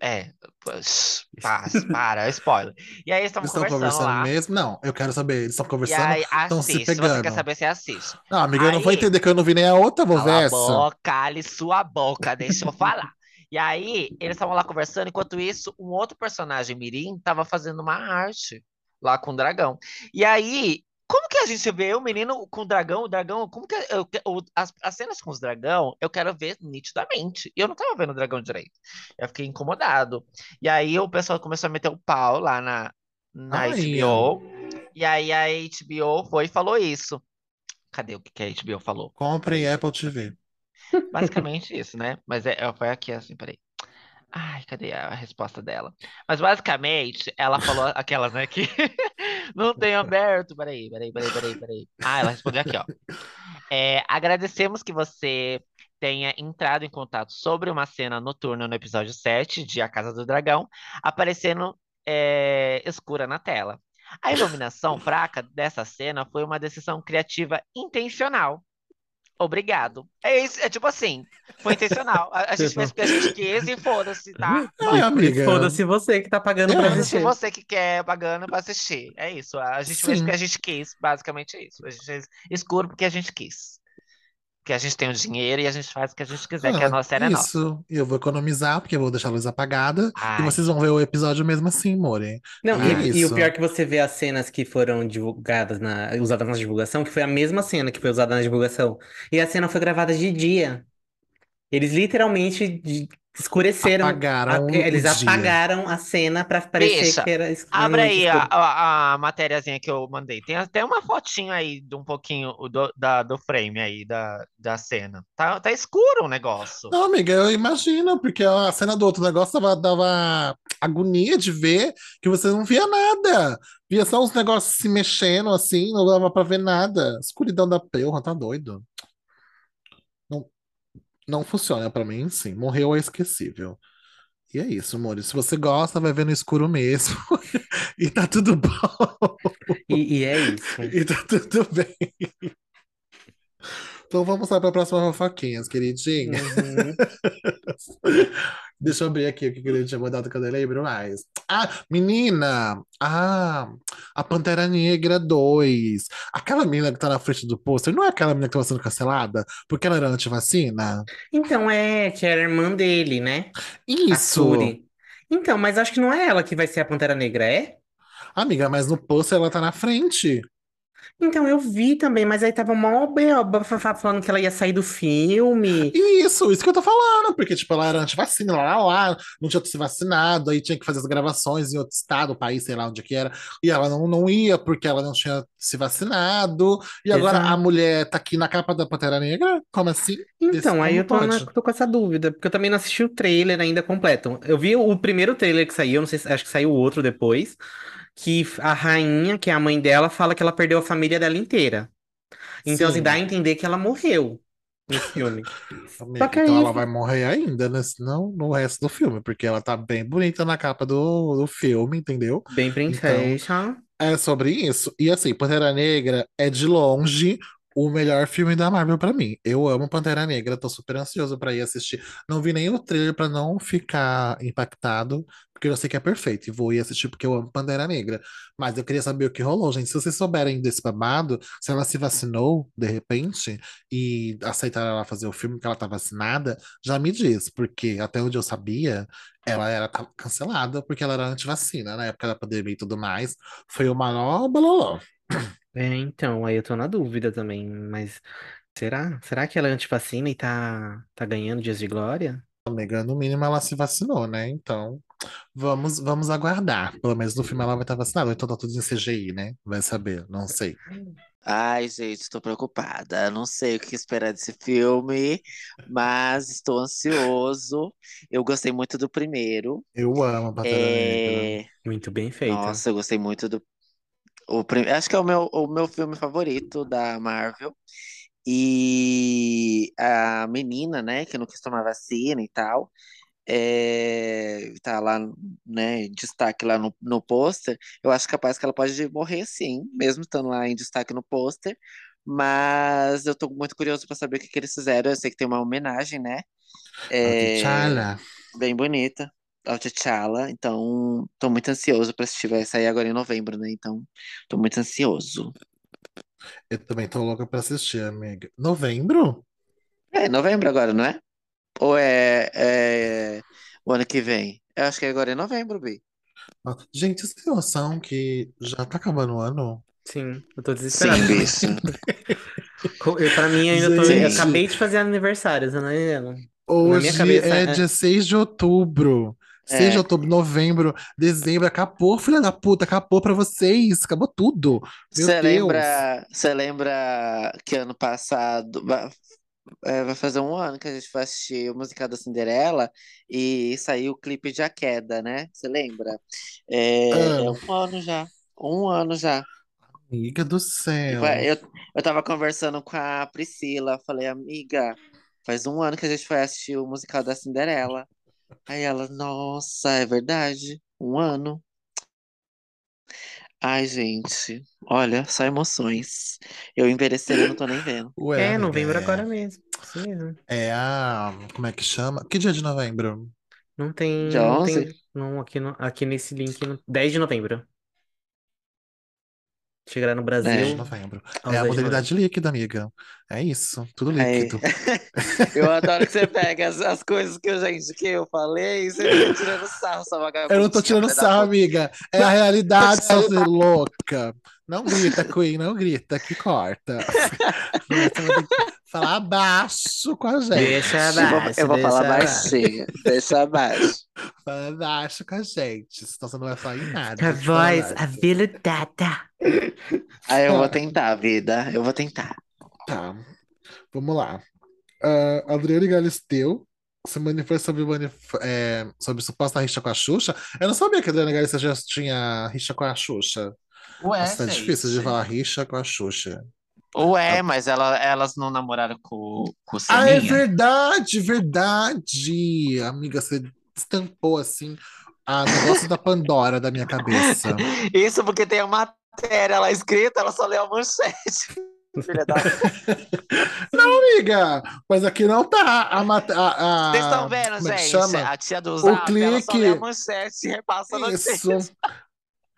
é, psh, para, para, spoiler. E aí eles estavam conversando conversando lá. mesmo? Não, eu quero saber. Eles estão conversando? aí Estão se se você pegando? quer saber, você assiste. Não, amiga, eu não vou Aí- entender que eu não vi nem a outra, vou ver essa. boca, cale sua boca, deixa eu falar. E aí, eles estavam lá conversando, enquanto isso, um outro personagem, Mirim, tava fazendo uma arte lá com o dragão. E aí, como que a gente vê o menino com o dragão, o dragão, como que eu, as, as cenas com os dragão, eu quero ver nitidamente. E eu não tava vendo o dragão direito. Eu fiquei incomodado. E aí o pessoal começou a meter o pau lá na, na Ai, HBO. E aí a HBO foi e falou isso. Cadê o que que a HBO falou? Comprem Apple TV. Basicamente isso, né? Mas é, é- foi aqui assim, peraí. Ai, cadê a resposta dela? Mas basicamente, ela falou aquelas, né, que não tem aberto. Peraí, peraí, peraí, peraí, peraí. Ah, ela respondeu aqui, ó. É, agradecemos que você tenha entrado em contato sobre uma cena noturna no episódio 7 de A Casa do Dragão, aparecendo é, escura na tela. A iluminação fraca dessa cena foi uma decisão criativa intencional. Obrigado. É isso, é tipo assim, foi intencional. A, a gente fez porque a gente quis e foda-se, tá? Ai, amiga. Foda-se você que tá pagando pra É. Foda-se assistir. você que quer pagando pra assistir. É isso. A gente fez Sim. porque a gente quis, basicamente é isso. A gente fez escuro porque a gente quis. Porque a gente tem o dinheiro e a gente faz o que a gente quiser, que a Ah, nossa série é nossa. isso. E eu vou economizar, porque eu vou deixar a luz apagada. E Ai, vocês vão ver o episódio mesmo assim, More. Não, E e, é e o isso. pior é que você vê as cenas que foram divulgadas na, usadas na divulgação, que foi a mesma cena que foi usada na divulgação. E a cena foi gravada de dia. Eles literalmente escureceram. Apagaram a- eles o dia. apagaram a cena pra parecer Bicha, que era es- Abre aí a, a, a matériazinha que eu mandei. Tem até uma fotinho aí de um pouquinho do, da, do frame aí da, da cena. Tá, tá escuro o negócio. Não, amiga, eu imagino, porque a cena do outro negócio dava, dava agonia de ver que você não via nada. Via só uns negócios se mexendo assim, não dava pra ver nada. Escuridão da porra, tá doido. Não, funciona pra mim, sim. Morreu é esquecível. E é isso, amor. Se você gosta, vai ver no escuro mesmo. E tá tudo bom. E, e é isso. E tá tudo bem. Então vamos lá para a próxima fofoquinhas, queridinha. Uhum. Deixa eu abrir aqui o que ele tinha mandado que eu não lembro mais. Ah, menina! Ah, a Pantera Negra 2. Aquela menina que tá na frente do pôster, não é aquela menina que tava sendo cancelada? Porque ela era antivacina? Então é, que era a irmã dele, né? Isso! Então, mas acho que não é ela que vai ser a Pantera Negra, é? Amiga, mas no pôster ela tá na frente. Então, eu vi também, mas aí tava B.O. bafafá falando que ela ia sair do filme. Isso, isso que eu tô falando, porque, tipo, ela era antivacina, lá, lá, lá, não tinha se vacinado, aí tinha que fazer as gravações em outro estado, país, sei lá onde que era, e ela não, não ia porque ela não tinha se vacinado, e agora a mulher tá aqui na capa da Pantera Negra? Como assim? Então, aí eu tô, na- tô com essa dúvida, porque eu também não assisti o trailer ainda completo. Eu vi o primeiro trailer que saiu, não sei se acho que saiu outro depois, que a rainha, que é a mãe dela, fala que ela perdeu a família dela inteira. Então, assim, Sim. dá a entender que ela morreu no filme. Amiga, então ela vai morrer ainda, né? Não no resto do filme, porque ela tá bem bonita na capa do, do filme, entendeu? Bem princesa. É sobre isso. E assim, Pantera Negra é de longe o melhor filme da Marvel pra mim. Eu amo Pantera Negra, tô super ansioso pra ir assistir. Não vi nem o trailer pra não ficar impactado, porque eu sei que é perfeito. E vou ir assistir porque eu amo Pantera Negra. Mas eu queria saber o que rolou, gente. Se vocês souberem desse babado, se ela se vacinou de repente e aceitaram ela fazer o filme porque ela tá vacinada, já me diz, porque até onde eu sabia, ela era cancelada porque ela era antivacina na época da pandemia e tudo mais. Foi o maior bololô. É, então, aí eu tô na dúvida também, mas será? Será que ela é antivacina e tá, tá ganhando dias de glória? Amiga, no mínimo ela se vacinou, né? Então, vamos, vamos aguardar. Pelo menos no filme ela vai estar vacinada. Ou Então tá tudo em CGI, né? Vai saber, não sei. Ai, gente, tô preocupada. Não sei o que esperar desse filme, mas estou ansioso. Eu gostei muito do primeiro. Eu amo a Pantera Negra. É... Muito bem feita. Nossa, eu gostei muito do. O prim... Acho que é o meu, o meu filme favorito da Marvel. E a menina, né, que não quis tomar vacina e tal, é... tá lá, né, em destaque lá no, no pôster. Eu acho capaz que ela pode morrer sim, mesmo estando lá em destaque no pôster. Mas eu tô muito curioso pra saber o que que eles fizeram. Eu sei que tem uma homenagem, né? É, T'Challa. bem bonita ao T'Challa, então tô muito ansioso pra assistir, vai sair agora em novembro, né? Então tô muito ansioso. Eu também tô louca pra assistir, amiga. Novembro? É, novembro agora, não é? Ou é, é o ano que vem? Eu acho que agora é novembro, Bi. Ah, Gente, vocês têm noção que já tá acabando o ano? Sim, eu tô desesperado Sim, bicho. Co- Eu, pra mim, eu ainda tô. Eu Gente. acabei de fazer aniversário, você é? Minha Hoje cabeça, é é- dia 6 de outubro. 6 de É. outubro, novembro, dezembro, acabou, filha da puta, acabou pra vocês, acabou tudo. Você lembra, você lembra que ano passado vai, é, vai fazer um ano que a gente foi assistir o musical da Cinderela e saiu o clipe de A Queda, né? Você lembra? É, é Ah, um ano já. Um ano já. amiga do céu. Eu, eu tava conversando com a Priscila, falei, amiga, faz um ano que a gente foi assistir o musical da Cinderela. Aí ela, nossa, é verdade, um ano. Ai, gente, olha, só emoções. Eu envelhecendo, não tô nem vendo. Ué, É, novembro é, agora mesmo. Isso mesmo. é a. Como é que chama? Que dia de novembro? Não tem. Dia Não 11? tem. Não, aqui, no, aqui nesse link. No, 10 de novembro. Chegará no 10 de É. Brasil novembro. aos É a 10 de novembro. modalidade líquida, amiga. É isso, tudo Aí, líquido. eu adoro que você pega as, as coisas que eu, gente, que eu falei e você fica tirando sarro, sua Eu não tô tirando sarro, amiga. É a realidade, sua louca. Não grita, Queen, não grita, que corta. Falar baixo com a gente. Deixa Eu vou, abaixo, eu vou deixa falar abaixo. baixinho, deixa abaixo. Fala baixo com a gente. Senão você não vai falar em nada. A voz aveludada. Aí eu vou tentar, vida, eu vou tentar. Tá, vamos lá. Ah, Adriane Galisteu se manifesta sobre, manif é, sobre suposta rixa com a Xuxa. Eu não sabia que a Adriane Galisteu já tinha rixa com a Xuxa. Ué, Nossa, é difícil de falar rixa com a Xuxa. Ué, mas ela, elas não namoraram com, com o Ah, é Seninha? verdade, verdade. Amiga, você estampou assim a negócio da Pandora da minha cabeça. Isso porque tem a matéria lá escrita, ela só leu a manchete. Filha da... Não, amiga, mas aqui não tá a a, a- Vocês estão vendo, é gente? chama? A tia do O Zap, ela só clique. lê a manchete e repassa a Isso.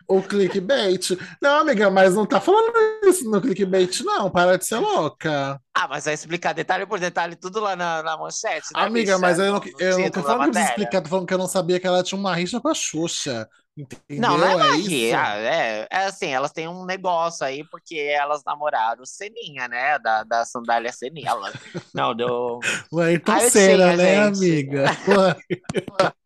O clickbait. Não, amiga, mas não tá falando isso no clickbait, não. Para de ser louca. Ah, mas vai explicar detalhe por detalhe tudo lá na, na manchete, né, Amiga, bicha? mas eu não, No- eu não tô falando que eu explicar, tô falando que eu não sabia que ela tinha uma rixa com a Xuxa. Entendeu? Não, não é É isso? É, é assim, elas têm um negócio aí porque elas namoraram Seninha, né? Da, da sandália Seninha. Ela- Não, do. Senna, tinha, né, gente. amiga?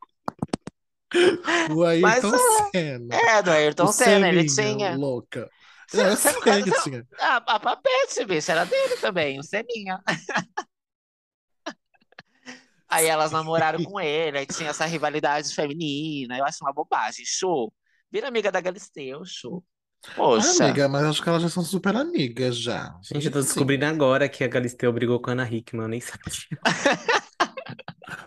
O Mas Ayrton é- Senna. É, do Ayrton O Senna, ele tinha. louca. Você- sei que você- tinha. A, a Papete, bicho, era dele também, o Seninha. Aí elas namoraram com ele, aí tinha essa rivalidade feminina. Eu acho uma bobagem. Show. Vira amiga da Galisteu, show. Ah, Poxa. amiga, mas acho que elas já são super amigas já. Gente, eu tô Sim. descobrindo agora que a Galisteu brigou com a Ana Hickman, eu nem sabia.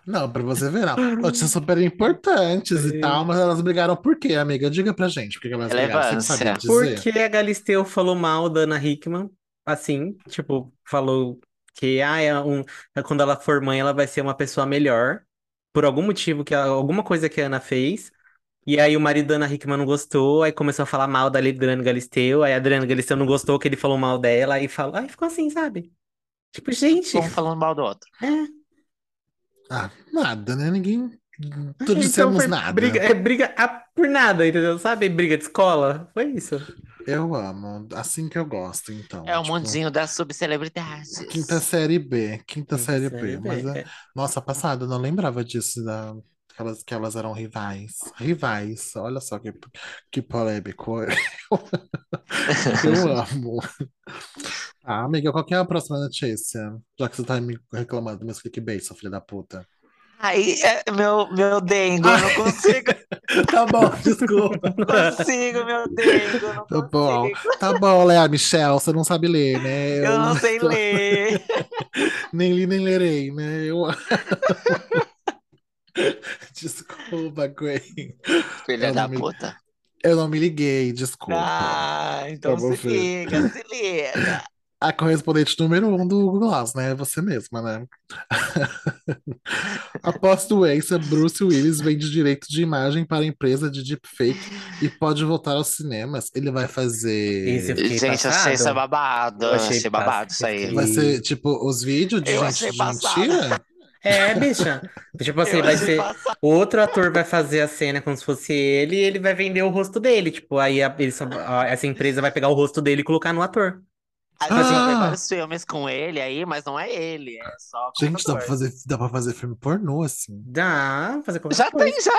Não, pra você ver, não. Notícias super importantes e tal, mas elas brigaram por quê, amiga? Diga pra gente por que elas brigaram. Você que sabe dizer. Porque a Galisteu falou mal da Ana Hickman, assim, tipo, falou que ah, é um, é quando ela for mãe, ela vai ser uma pessoa melhor, por algum motivo, que ela- alguma coisa que a Ana fez. E aí o marido da Ana Hickman não gostou, aí começou a falar mal da Adriana Galisteu, aí a Adriana Galisteu não gostou que ele falou mal dela, aí falou, aí ficou assim, sabe? Tipo, gente, Um falando mal do outro. é, Ah, nada, né? Ninguém Não dissemos foi nada. Briga, é briga a- por nada, entendeu? Sabe? Briga de escola. Foi isso. Eu amo. Assim que eu gosto, então. É o Tipo, mundinho das subcelebridades. Quinta série B. Quinta série B. Série Mas, B, é- é. nossa, passada, eu não lembrava disso, da, que, elas, que elas eram rivais. Rivais. Olha só que, que polêmico. Eu amo. Ah, amiga, qual que é a próxima notícia? Já que você tá me reclamando, meus clickbait, sua filha da puta. Aí, é, meu, meu dengo, eu não consigo, Tá bom, desculpa. não consigo, meu dengo, eu não Tá bom, consigo. tá bom, Léa Michel, você não sabe ler, né? Eu não sei ler. Nem li, nem lerei, né? Eu... Desculpa, Gwen. Filha Eu da não me- puta. Eu não me liguei, desculpa. Ah, então Pra se você. liga, se liga. A correspondente número um do Google Glass, né? Você mesma, né? Após doença, Bruce Willis vende direito de imagem para a empresa de deepfake e pode voltar aos cinemas. Ele vai fazer. Esse eu fiquei Gente, eu achei isso passado. babado. Eu achei achei babado isso aí. Vai ser tipo os vídeos de Eu gente de mentira? É, bicha. Tipo assim, Eu vai ser. passado. Outro ator vai fazer a cena como se fosse ele e ele vai vender o rosto dele. Tipo, aí a- ele só- a- essa empresa vai pegar o rosto dele e colocar no ator. Aí vai ter Ah! vários filmes com ele aí, mas não é ele, é só Gente, dá pra fazer, dá pra fazer filme pornô, assim. Dá, fazer Já coisa. tem, já.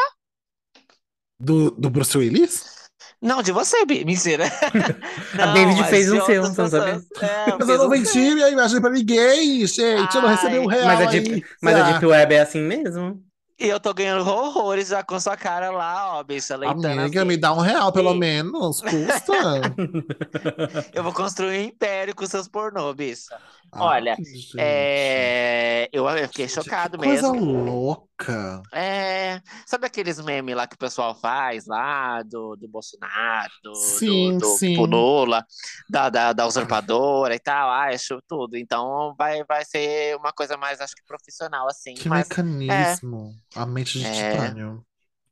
Do, do Bruce Willis? Não, de você, Bi. Mentira. A David fez um você não pessoas. É, Mas fez eu não um vendi seu. minha imagem pra ninguém, gente. Eu não recebi um Ai, real Mas a aí. Deep, mas a Deep Web é assim mesmo? E eu tô ganhando horrores já com sua cara lá, ó, bicha, leitando Amiga, assim. me dá um real, pelo Sim. menos. Custa. Eu vou construir um império com seus pornô, bicha. Olha, Ai, gente. É... Eu eu fiquei Gente, chocado que coisa mesmo. louca. É... Sabe aqueles memes lá que o pessoal faz lá do, do Bolsonaro, do, Sim, do, do sim. Lula, da, da, da usurpadora e tal, acho tudo. Então vai, vai ser uma coisa mais, acho que profissional, assim. Que Mas mecanismo. A mente de É. titânio.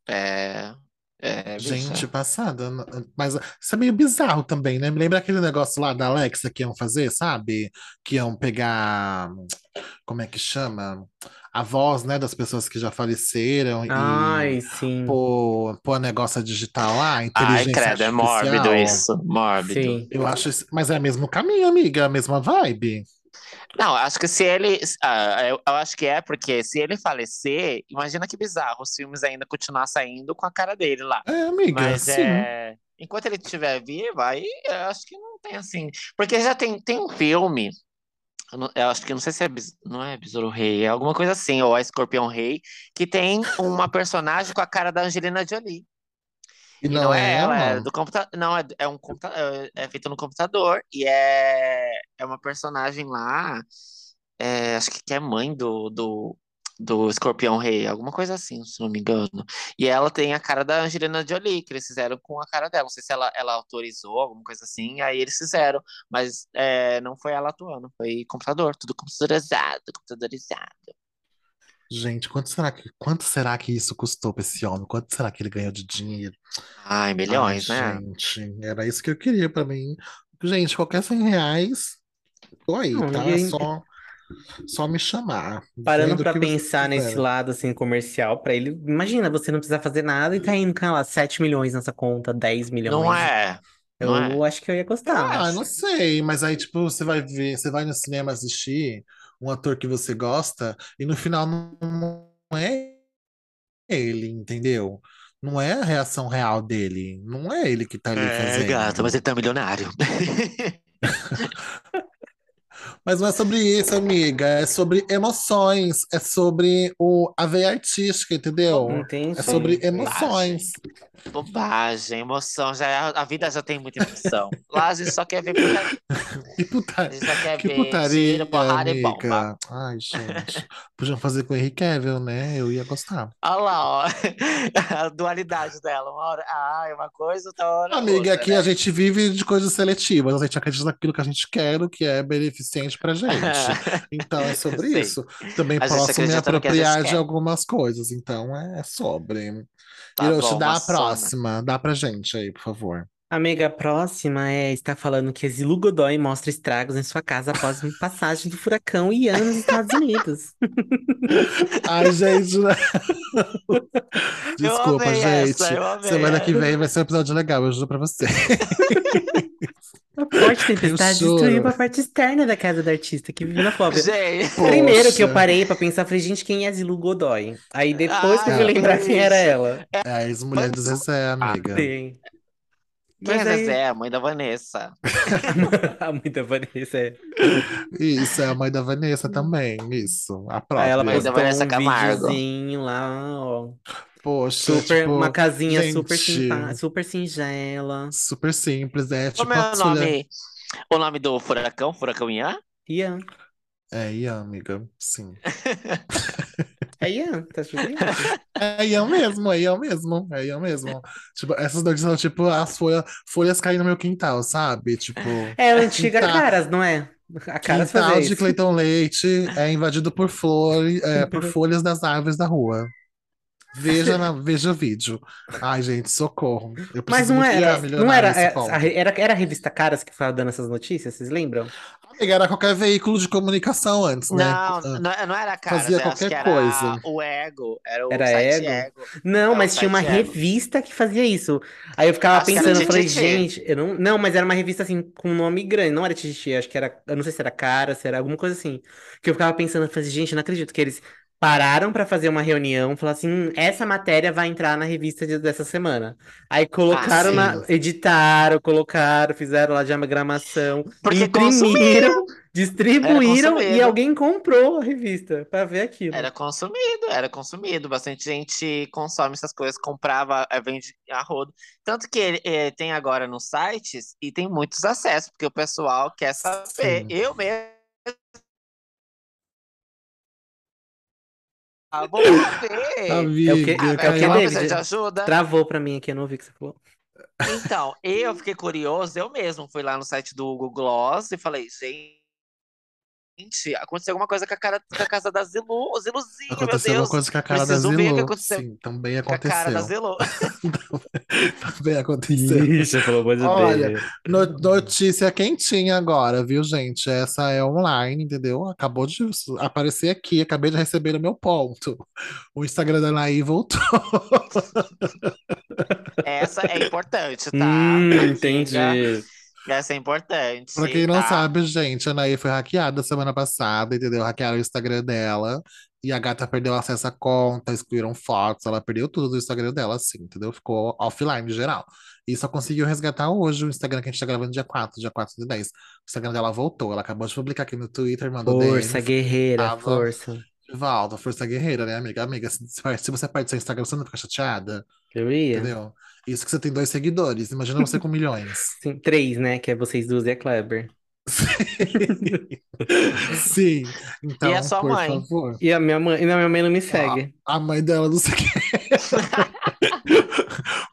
é. É, bicha. Gente, passada. Mas isso é meio bizarro também, né? Me lembra aquele negócio lá da Alexa que iam fazer, sabe? Que iam pegar. Como é que chama? A voz, né, das pessoas que já faleceram e Ai, sim. pôr, pôr negócio digital lá, Ai, inteligência credo, é mórbido artificial. isso. Mórbido. Sim. Eu acho isso, mas é o mesmo caminho, amiga, a mesma vibe. Não, acho que se ele. ah, eu, eu acho que é porque se ele falecer, imagina que bizarro os filmes ainda continuar saindo com a cara dele lá. É, amiga, Mas sim. é. Enquanto ele estiver vivo, aí eu acho que não tem assim. Porque já tem, tem um filme. Eu, não- eu acho que não sei se é. Não é Besouro Rei, é alguma coisa assim, ou é Escorpião Rei, que tem uma personagem com a cara da Angelina Jolie. E E não, não é é ela, é do computador. Não, é, é um computa é, é feito no computador. E é, é uma personagem lá. é, acho que que é mãe do, do, do Escorpião Rei, alguma coisa assim, se não me engano. E ela tem a cara da Angelina Jolie, que eles fizeram com a cara dela. Não sei se ela, ela autorizou, alguma coisa assim. Aí eles fizeram. Mas é, não foi ela atuando, foi computador, tudo computadorizado, computadorizado. Gente, quanto será que, quanto será que isso custou pra esse homem? Quanto será que ele ganhou de dinheiro? Ai, milhões, Ai, né? gente, era isso que eu queria pra mim. Gente, qualquer 100 reais, tô aí, Não, tá? e aí- Só, só me chamar. Parando pra que você pensar nesse quiser. lado assim comercial pra ele, imagina você não precisar fazer nada e tá indo com lá 7 milhões nessa conta, 10 milhões. Não é? Eu Não é? acho que eu ia gostar. Ah, não sei, mas aí, tipo, você vai ver, você vai no cinema assistir um ator que você gosta e no final não é ele, entendeu? Não é a reação real dele. Não é ele que tá ali É, fazendo. gata, mas ele tá milionário. Mas não é sobre isso, amiga. É sobre emoções. É sobre o, a veia artística, entendeu? Tem É sobre emoções. Bobagem, emoção, já é- a vida já tem muita emoção. Lá a gente só quer ver putaria. Que, A puta... gente só quer que ver putaria, tiro, porrada e bomba. amiga. Ai, gente. Podiam fazer com o Henry Cavill, né? Eu ia gostar. Olha lá, ó. A dualidade dela. Uma hora, ah, é uma coisa, outra hora Amiga, outra, aqui né? a gente vive de coisas seletivas. A gente acredita naquilo que a gente quer, o que é beneficente pra gente. Então é sobre Sim. isso. Também posso me que gente apropriar de quer. algumas coisas. Então é sobre. Tá Hiroshi, bom, dá uma a próxima. Dá pra gente aí, por favor. Amiga, a próxima é está falando que Zilu Godoy mostra estragos em sua casa após passagem do furacão Ian nos Estados Unidos. Ai, gente, né? Desculpa, gente. essa, Semana que essa. vem vai ser um episódio legal, eu juro pra você. A forte tempestade destruiu a parte externa da casa da artista que vive na Flórida. Gente, Primeiro que eu Poxa. parei pra pensar, falei, gente, quem é Zilu Godoy? Aí depois que eu Ah, fui lembrar quem era ela. É a ex-mulher do Zezé, amiga. Sim. quem é Mas aí, Zezé? A mãe da Vanessa. a mãe da Vanessa é. Isso, é a mãe da Vanessa também, isso. A Aí ela própria. Mãe da Vanessa um Camargo. lá, ó. Poxa, Super, tipo, uma casinha super gente, simpática, super singela. super simples, é tipo Como é o filha- nome? O nome do furacão? Furacão Ian? Ian. É Ian, amiga, sim. É Ian, tá chutando? É Ian mesmo, é Ian mesmo, é Ian mesmo. Tipo, essas notícias são tipo as folhas, folhas caindo no meu quintal, sabe? Tipo, É a antiga Quintal- Caras, não é? A Caras quintal de. Cleiton Leite é invadido por flores, é, por folhas das árvores da rua. Veja, na, veja o vídeo. Ai, gente, socorro. Eu Mas preciso não muito era, não era, é, era, era a revista Caras que ficava dando essas notícias, vocês lembram? Amiga, Era qualquer veículo de comunicação antes, né? Não, Ah, não, não era Caras, Fazia qualquer que era coisa. o Ego, era o Era site Ego? Ego. Não, o mas tinha uma Ego. revista que fazia isso. Aí eu ficava Acho era pensando, eu falei, gente, eu não, não, mas era uma revista assim com nome grande, não era Tititi, acho que era, eu não sei se era Cara, se era alguma coisa assim. Que eu ficava pensando, eu falei, gente, eu não acredito que eles pararam pra fazer uma reunião, falaram assim, "Hum, essa matéria vai entrar na revista de- dessa semana. Aí colocaram Ah, na, editaram, colocaram, fizeram lá diagramação, Porque imprimiram, distribuíram e alguém comprou a revista pra ver aquilo. Era consumido, era consumido. Bastante gente consome essas coisas, comprava, eh, vende a rodo. Tanto que ele eh, tem agora nos sites e tem muitos acessos, porque o pessoal quer saber. Sim. Eu mesmo. Ah, vou ver. Amiga, É o? Ah, É o uma David? pessoa de ajuda. Travou pra mim aqui, eu não ouvi o que você falou. Então, eu fiquei curioso, eu mesmo fui lá no site do Google Gloss e falei, gente, aconteceu alguma coisa com a, cara, com a casa da Zilu, Ziluzinho, meu Aconteceu Deus. alguma coisa com a cara da preciso ver o que Zilu. aconteceu Sim, também Com a cara da aconteceu. Zilu. Também aconteceu. Ixi, pelo amor de Olha, Deus. No- notícia quentinha agora, viu, gente? Essa é online, entendeu? Acabou de aparecer aqui, acabei de receber o meu ponto. O Instagram da Anaí voltou. Essa é importante, tá? Hum, entendi. Essa é importante. Pra quem não tá? sabe, gente, a Anaí foi hackeada semana passada, entendeu? Hackearam o Instagram dela e a gata perdeu acesso à conta, excluíram fotos, ela perdeu tudo do Instagram dela, assim, entendeu? Ficou offline geral. E só conseguiu resgatar hoje o Instagram que a gente tá gravando dia 4, dia 4 de 10. O Instagram dela voltou, ela acabou de publicar aqui no Twitter, mandou Força, DM, guerreira, tava- força. de volta, força guerreira, né, amiga? Amiga, se, se você perde seu Instagram, você não fica chateada, Eu ia. entendeu? Isso que você tem dois seguidores, imagina você com milhões. Sim, três, né? Que é vocês duas e a Kleber. Sim, então, E a sua por mãe? favor. E a minha mãe, e a minha mãe não me segue. A mãe dela não que.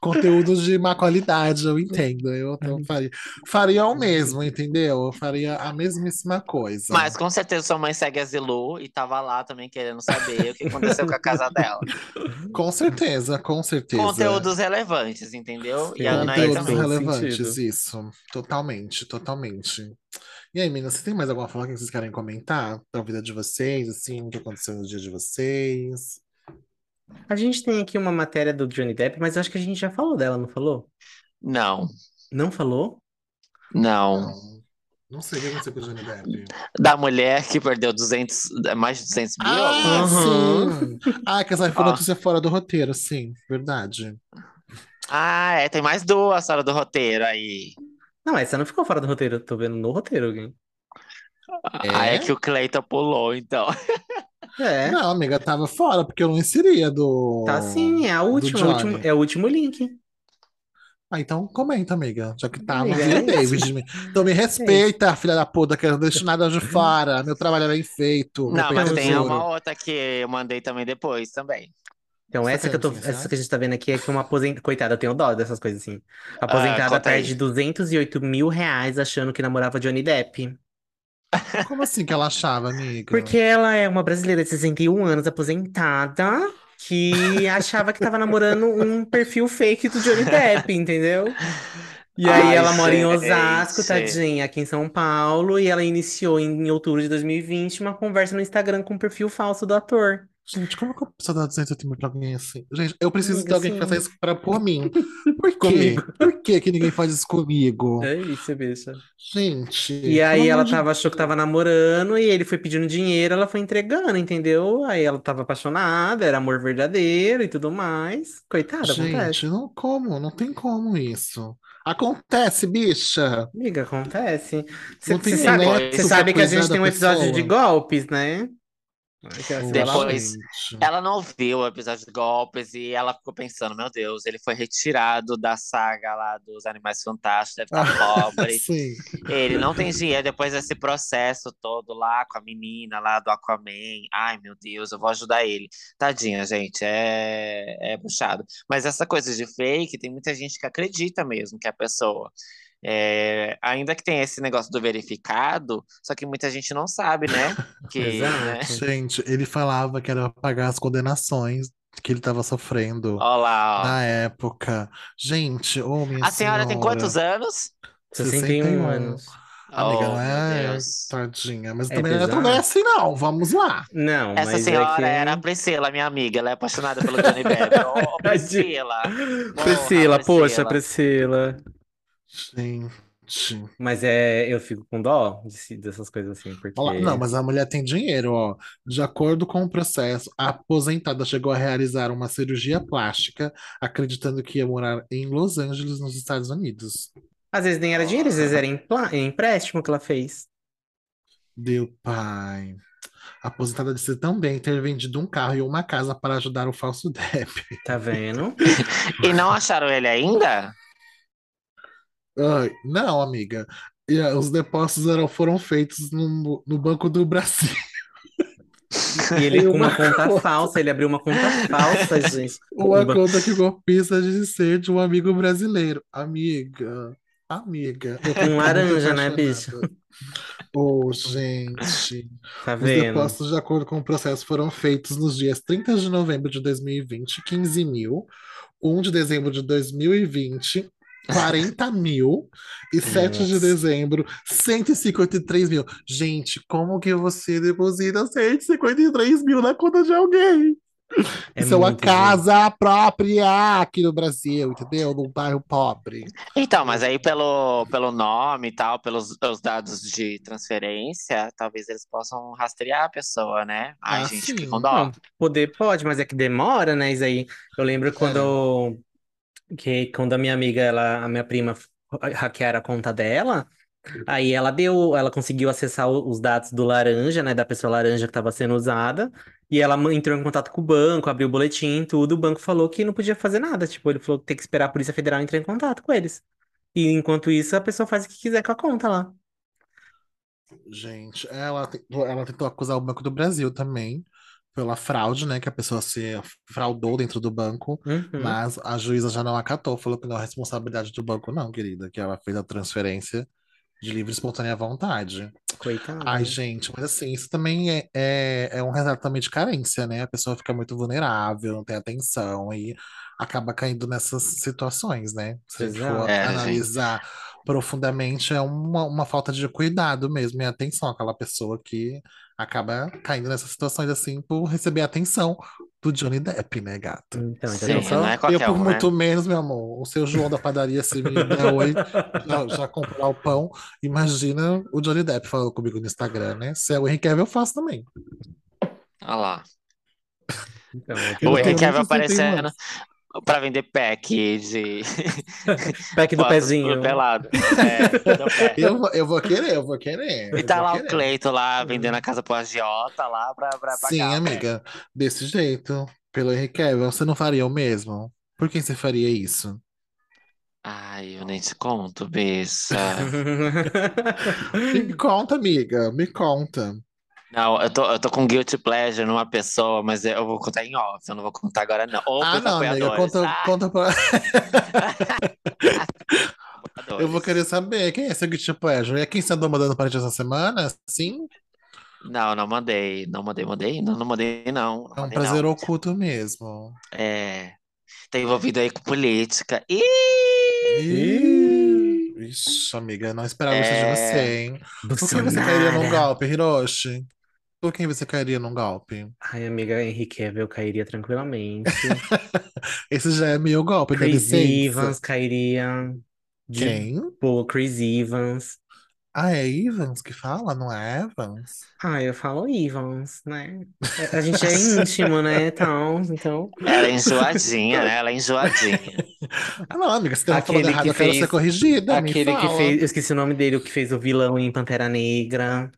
Conteúdos de má qualidade, eu entendo. Eu, eu faria, faria o mesmo, entendeu? Eu faria a mesmíssima coisa. Mas com certeza sua mãe segue a Zilu e tava lá também querendo saber o que aconteceu com a casa dela. Com certeza, com certeza. Conteúdos relevantes, entendeu? E a Sim, faz Conteúdos também. relevantes, sentido. isso. Totalmente, totalmente. E aí, meninas, você tem mais alguma fala que vocês querem comentar da vida de vocês, assim, o que aconteceu no dia de vocês? A gente tem aqui uma matéria do Johnny Depp, mas eu acho que a gente já falou dela, não falou? Não, Não falou? não. Não, sei o que aconteceu com o Johnny Depp. Da mulher que perdeu 200, mais de 200 mil? Ah, Aham. sim! Ah, que essa foi notícia fora do roteiro, sim, verdade. Ah, é, tem mais duas fora do roteiro aí. Não, essa não ficou fora do roteiro, eu tô vendo no roteiro alguém. Ah, é que o Cleiton pulou, então. É, Não, amiga, tava fora, porque eu não inseria do. tá sim, é a última, o último, é o último link. Ah, então comenta, amiga. Já que tá, Amiga, é David. Então me respeita, filha da puta, que eu não deixo nada de fora. Meu trabalho é bem feito. Não, mas é tem tesouro. uma outra que eu mandei também depois também. Então, essa que eu tô, essa que a gente tá vendo aqui é que uma aposentada. Coitada, eu tenho dó dessas coisas assim. A aposentada aí. perde 208 mil reais achando que namorava Johnny Depp. Como assim que ela achava, amiga? Porque ela é uma brasileira de 61 anos, aposentada, que achava que tava namorando um perfil fake do Johnny Depp, entendeu? E aí Ai, ela mora em Osasco, gente. tadinha, aqui em São Paulo, e ela iniciou em outubro de 2020 uma conversa no Instagram com o perfil falso do ator. Gente, como que a pessoa dá 280 mil pra alguém assim? Gente, eu preciso Amiga, de alguém que sim. faça isso pra, por mim. Por quê? Comigo. Por que que ninguém faz isso comigo? É isso, bicha. Gente, E aí ela de tava, achou que tava namorando, e ele foi pedindo dinheiro, ela foi entregando, entendeu? Aí ela tava apaixonada, era amor verdadeiro e tudo mais. Coitada, acontece. Gente, não como, não tem como isso. Acontece, bicha. Amiga, acontece. Você sabe, sabe que a gente tem um episódio de pessoa. golpes, né? Aquela- Depois-. Ela não viu o episódio de golpes e ela ficou pensando, meu Deus, ele foi retirado da saga lá dos Animais Fantásticos, deve estar pobre. Ele não tem dinheiro depois desse processo todo lá com a menina lá do Aquaman. Ai, meu Deus, eu vou ajudar ele. Tadinha, gente, é, é puxado. Mas essa coisa de fake, tem muita gente que acredita mesmo que a pessoa. É, ainda que tenha esse negócio do verificado, só que muita gente não sabe, né? Que, Exato. né? Gente, ele falava que era pra pagar as condenações que ele tava sofrendo Ó lá, ó. na época. Gente, ô minha A senhora tem quantos anos? 61 anos. Amiga, Oh, não meu é Deus. tadinha, mas É também não é pesado. velha assim, não. Vamos lá. Não, Essa mas é senhora que... era a Priscila, minha amiga. Ela é apaixonada pelo Johnny Depp. Ô, ô, Priscila. Porra, Priscila, poxa, Priscila. Priscila. Gente. Mas é, eu fico com dó de- dessas coisas assim, porque... Olha lá. Não, mas a mulher tem dinheiro, ó. De acordo com o processo, a aposentada chegou a realizar uma cirurgia plástica, acreditando que ia morar em Los Angeles, nos Estados Unidos. Às vezes nem era dinheiro, às vezes era empréstimo que ela fez. Deu pai. A aposentada disse também ter vendido um carro e uma casa para ajudar o falso Depp. Tá vendo? E não acharam ele ainda? Ai, não, amiga. E, ah, os depósitos eram, foram feitos no, no Banco do Brasil. E ele com uma uma conta conta. falsa, ele abriu uma conta falsa, gente. Uma conta que o golpista diz ser de um amigo brasileiro. Amiga, amiga. Com laranja, né, bicho? Ô, gente. Tá Os depósitos, de acordo com o processo, foram feitos nos dias 30 de novembro de 2020, 15 mil, 1 de dezembro de 2020, 40 mil, e 7 de dezembro, 153 mil. Gente, como que você deposita 153 mil na conta de alguém? É Isso é uma casa própria aqui no Brasil, entendeu? Num bairro pobre. Então, mas aí pelo, pelo nome e tal, pelos os dados de transferência, talvez eles possam rastrear a pessoa, né? Ai, Ah, gente, sim. dó. Não, poder pode, mas é que demora, né, isso aí. Eu lembro quando, que, quando a minha amiga, ela, a minha prima, hackearam a conta dela, aí ela deu, ela conseguiu acessar os dados do laranja, né, da pessoa laranja que estava sendo usada, e ela entrou em contato com o banco, abriu o boletim tudo, o banco falou que não podia fazer nada, tipo, ele falou que tem que esperar a Polícia Federal entrar em contato com eles. E enquanto isso, a pessoa faz o que quiser com a conta lá. Gente, ela, ela tentou acusar o Banco do Brasil também pela fraude, né? Que a pessoa se fraudou dentro do banco, Uhum. mas a juíza já não acatou, falou que não é responsabilidade do banco, não, querida, que ela fez a transferência de livre e espontânea vontade. Coitada. Ai, gente, mas assim, isso também é, é, é um retrato também de carência, né? A pessoa fica muito vulnerável, não tem atenção e acaba caindo nessas situações, né? Se a gente for. É, gente. Profundamente, é uma, uma falta de cuidado mesmo e atenção àquela pessoa que acaba caindo nessas situações assim por receber atenção do Johnny Depp, né, gato? Então, Sim, entendeu? Só- não é Eu, qualquer por um, né? muito menos, meu amor, o seu João da padaria, se me der oi, já, já comprar o pão. Imagina o Johnny Depp falando comigo no Instagram, né? Se é o Henry Cavill, eu faço também. Olha lá. Então, Eu O Henry Cavill 61 aparecendo pra vender pack de pack do pezinho. pelado. É, do pé. Eu, vou- eu vou querer, eu vou querer. E tá lá o querer. Cleito lá vendendo a casa pro agiota lá pra, pra pagar. Sim, o pé. amiga, desse jeito, pelo Cavill, você não faria o mesmo? Por que você faria isso? Ai, eu nem te conto, bicha. Me conta, amiga, me conta. Não, eu tô, eu tô com guilty pleasure numa pessoa, mas eu vou contar em off, eu não vou contar agora não. Ou Ah, não, amiga, conta, Ah, conta pra. Eu vou querer saber quem é esse Guilty Pleasure. É quem você andou mandando para a gente essa semana? Sim? Não, não mandei, não mandei, mandei, não, não mandei não, não É um mandei, prazer não. oculto mesmo. É, tá envolvido aí com política. Ih! Ih, Ixi, amiga, não esperava isso de É. você, hein? Por quem você cairia num golpe, Hiroshi? Por quem você cairia num golpe? Ai, amiga, Henry Cavill cairia tranquilamente. Esse já é meio golpe, dá Chris licença. Evans cairia. De Quem? boa, Chris Evans. Ah, é Evans que fala, não é Evans? Ah, eu falo Evans, né? A gente é íntimo, né? Então, então. Ela é enjoadinha, né? Ela é enjoadinha. Ah, não, amiga, se tem uma falando errado, que eu quero fez- ser corrigida, me Aquele que fez. Eu esqueci o nome dele, o que fez o vilão em Pantera Negra.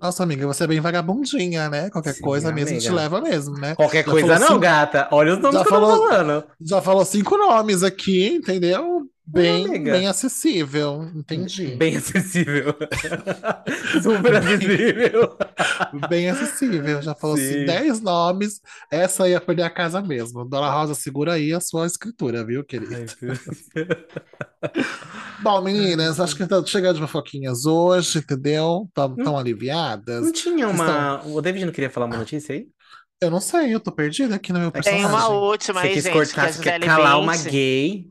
Nossa, amiga, você é bem vagabundinha, né? Qualquer Sim, coisa mesmo te amiga. leva mesmo, né? Qualquer Já coisa falou não, cinco- gata. Olha os nomes Já que eu tô falou- falando. Já falou cinco nomes aqui, entendeu? Bem, amiga. bem acessível, entendi. Bem acessível. Super acessível. Bem acessível. Já falou assim, Sim. 10 nomes. Essa ia perder a casa mesmo. Dona Rosa, segura aí a sua escritura, viu, querida? Bom, meninas, acho que tá chegando de fofoquinhas hoje, entendeu? Estão aliviadas? Não tinha uma. O David não queria falar uma notícia aí? Eu não sei, eu tô perdida aqui no meu Tem personagem. uma última Você aí, quis gente, que cortar, você quer Gisele calar uma gay.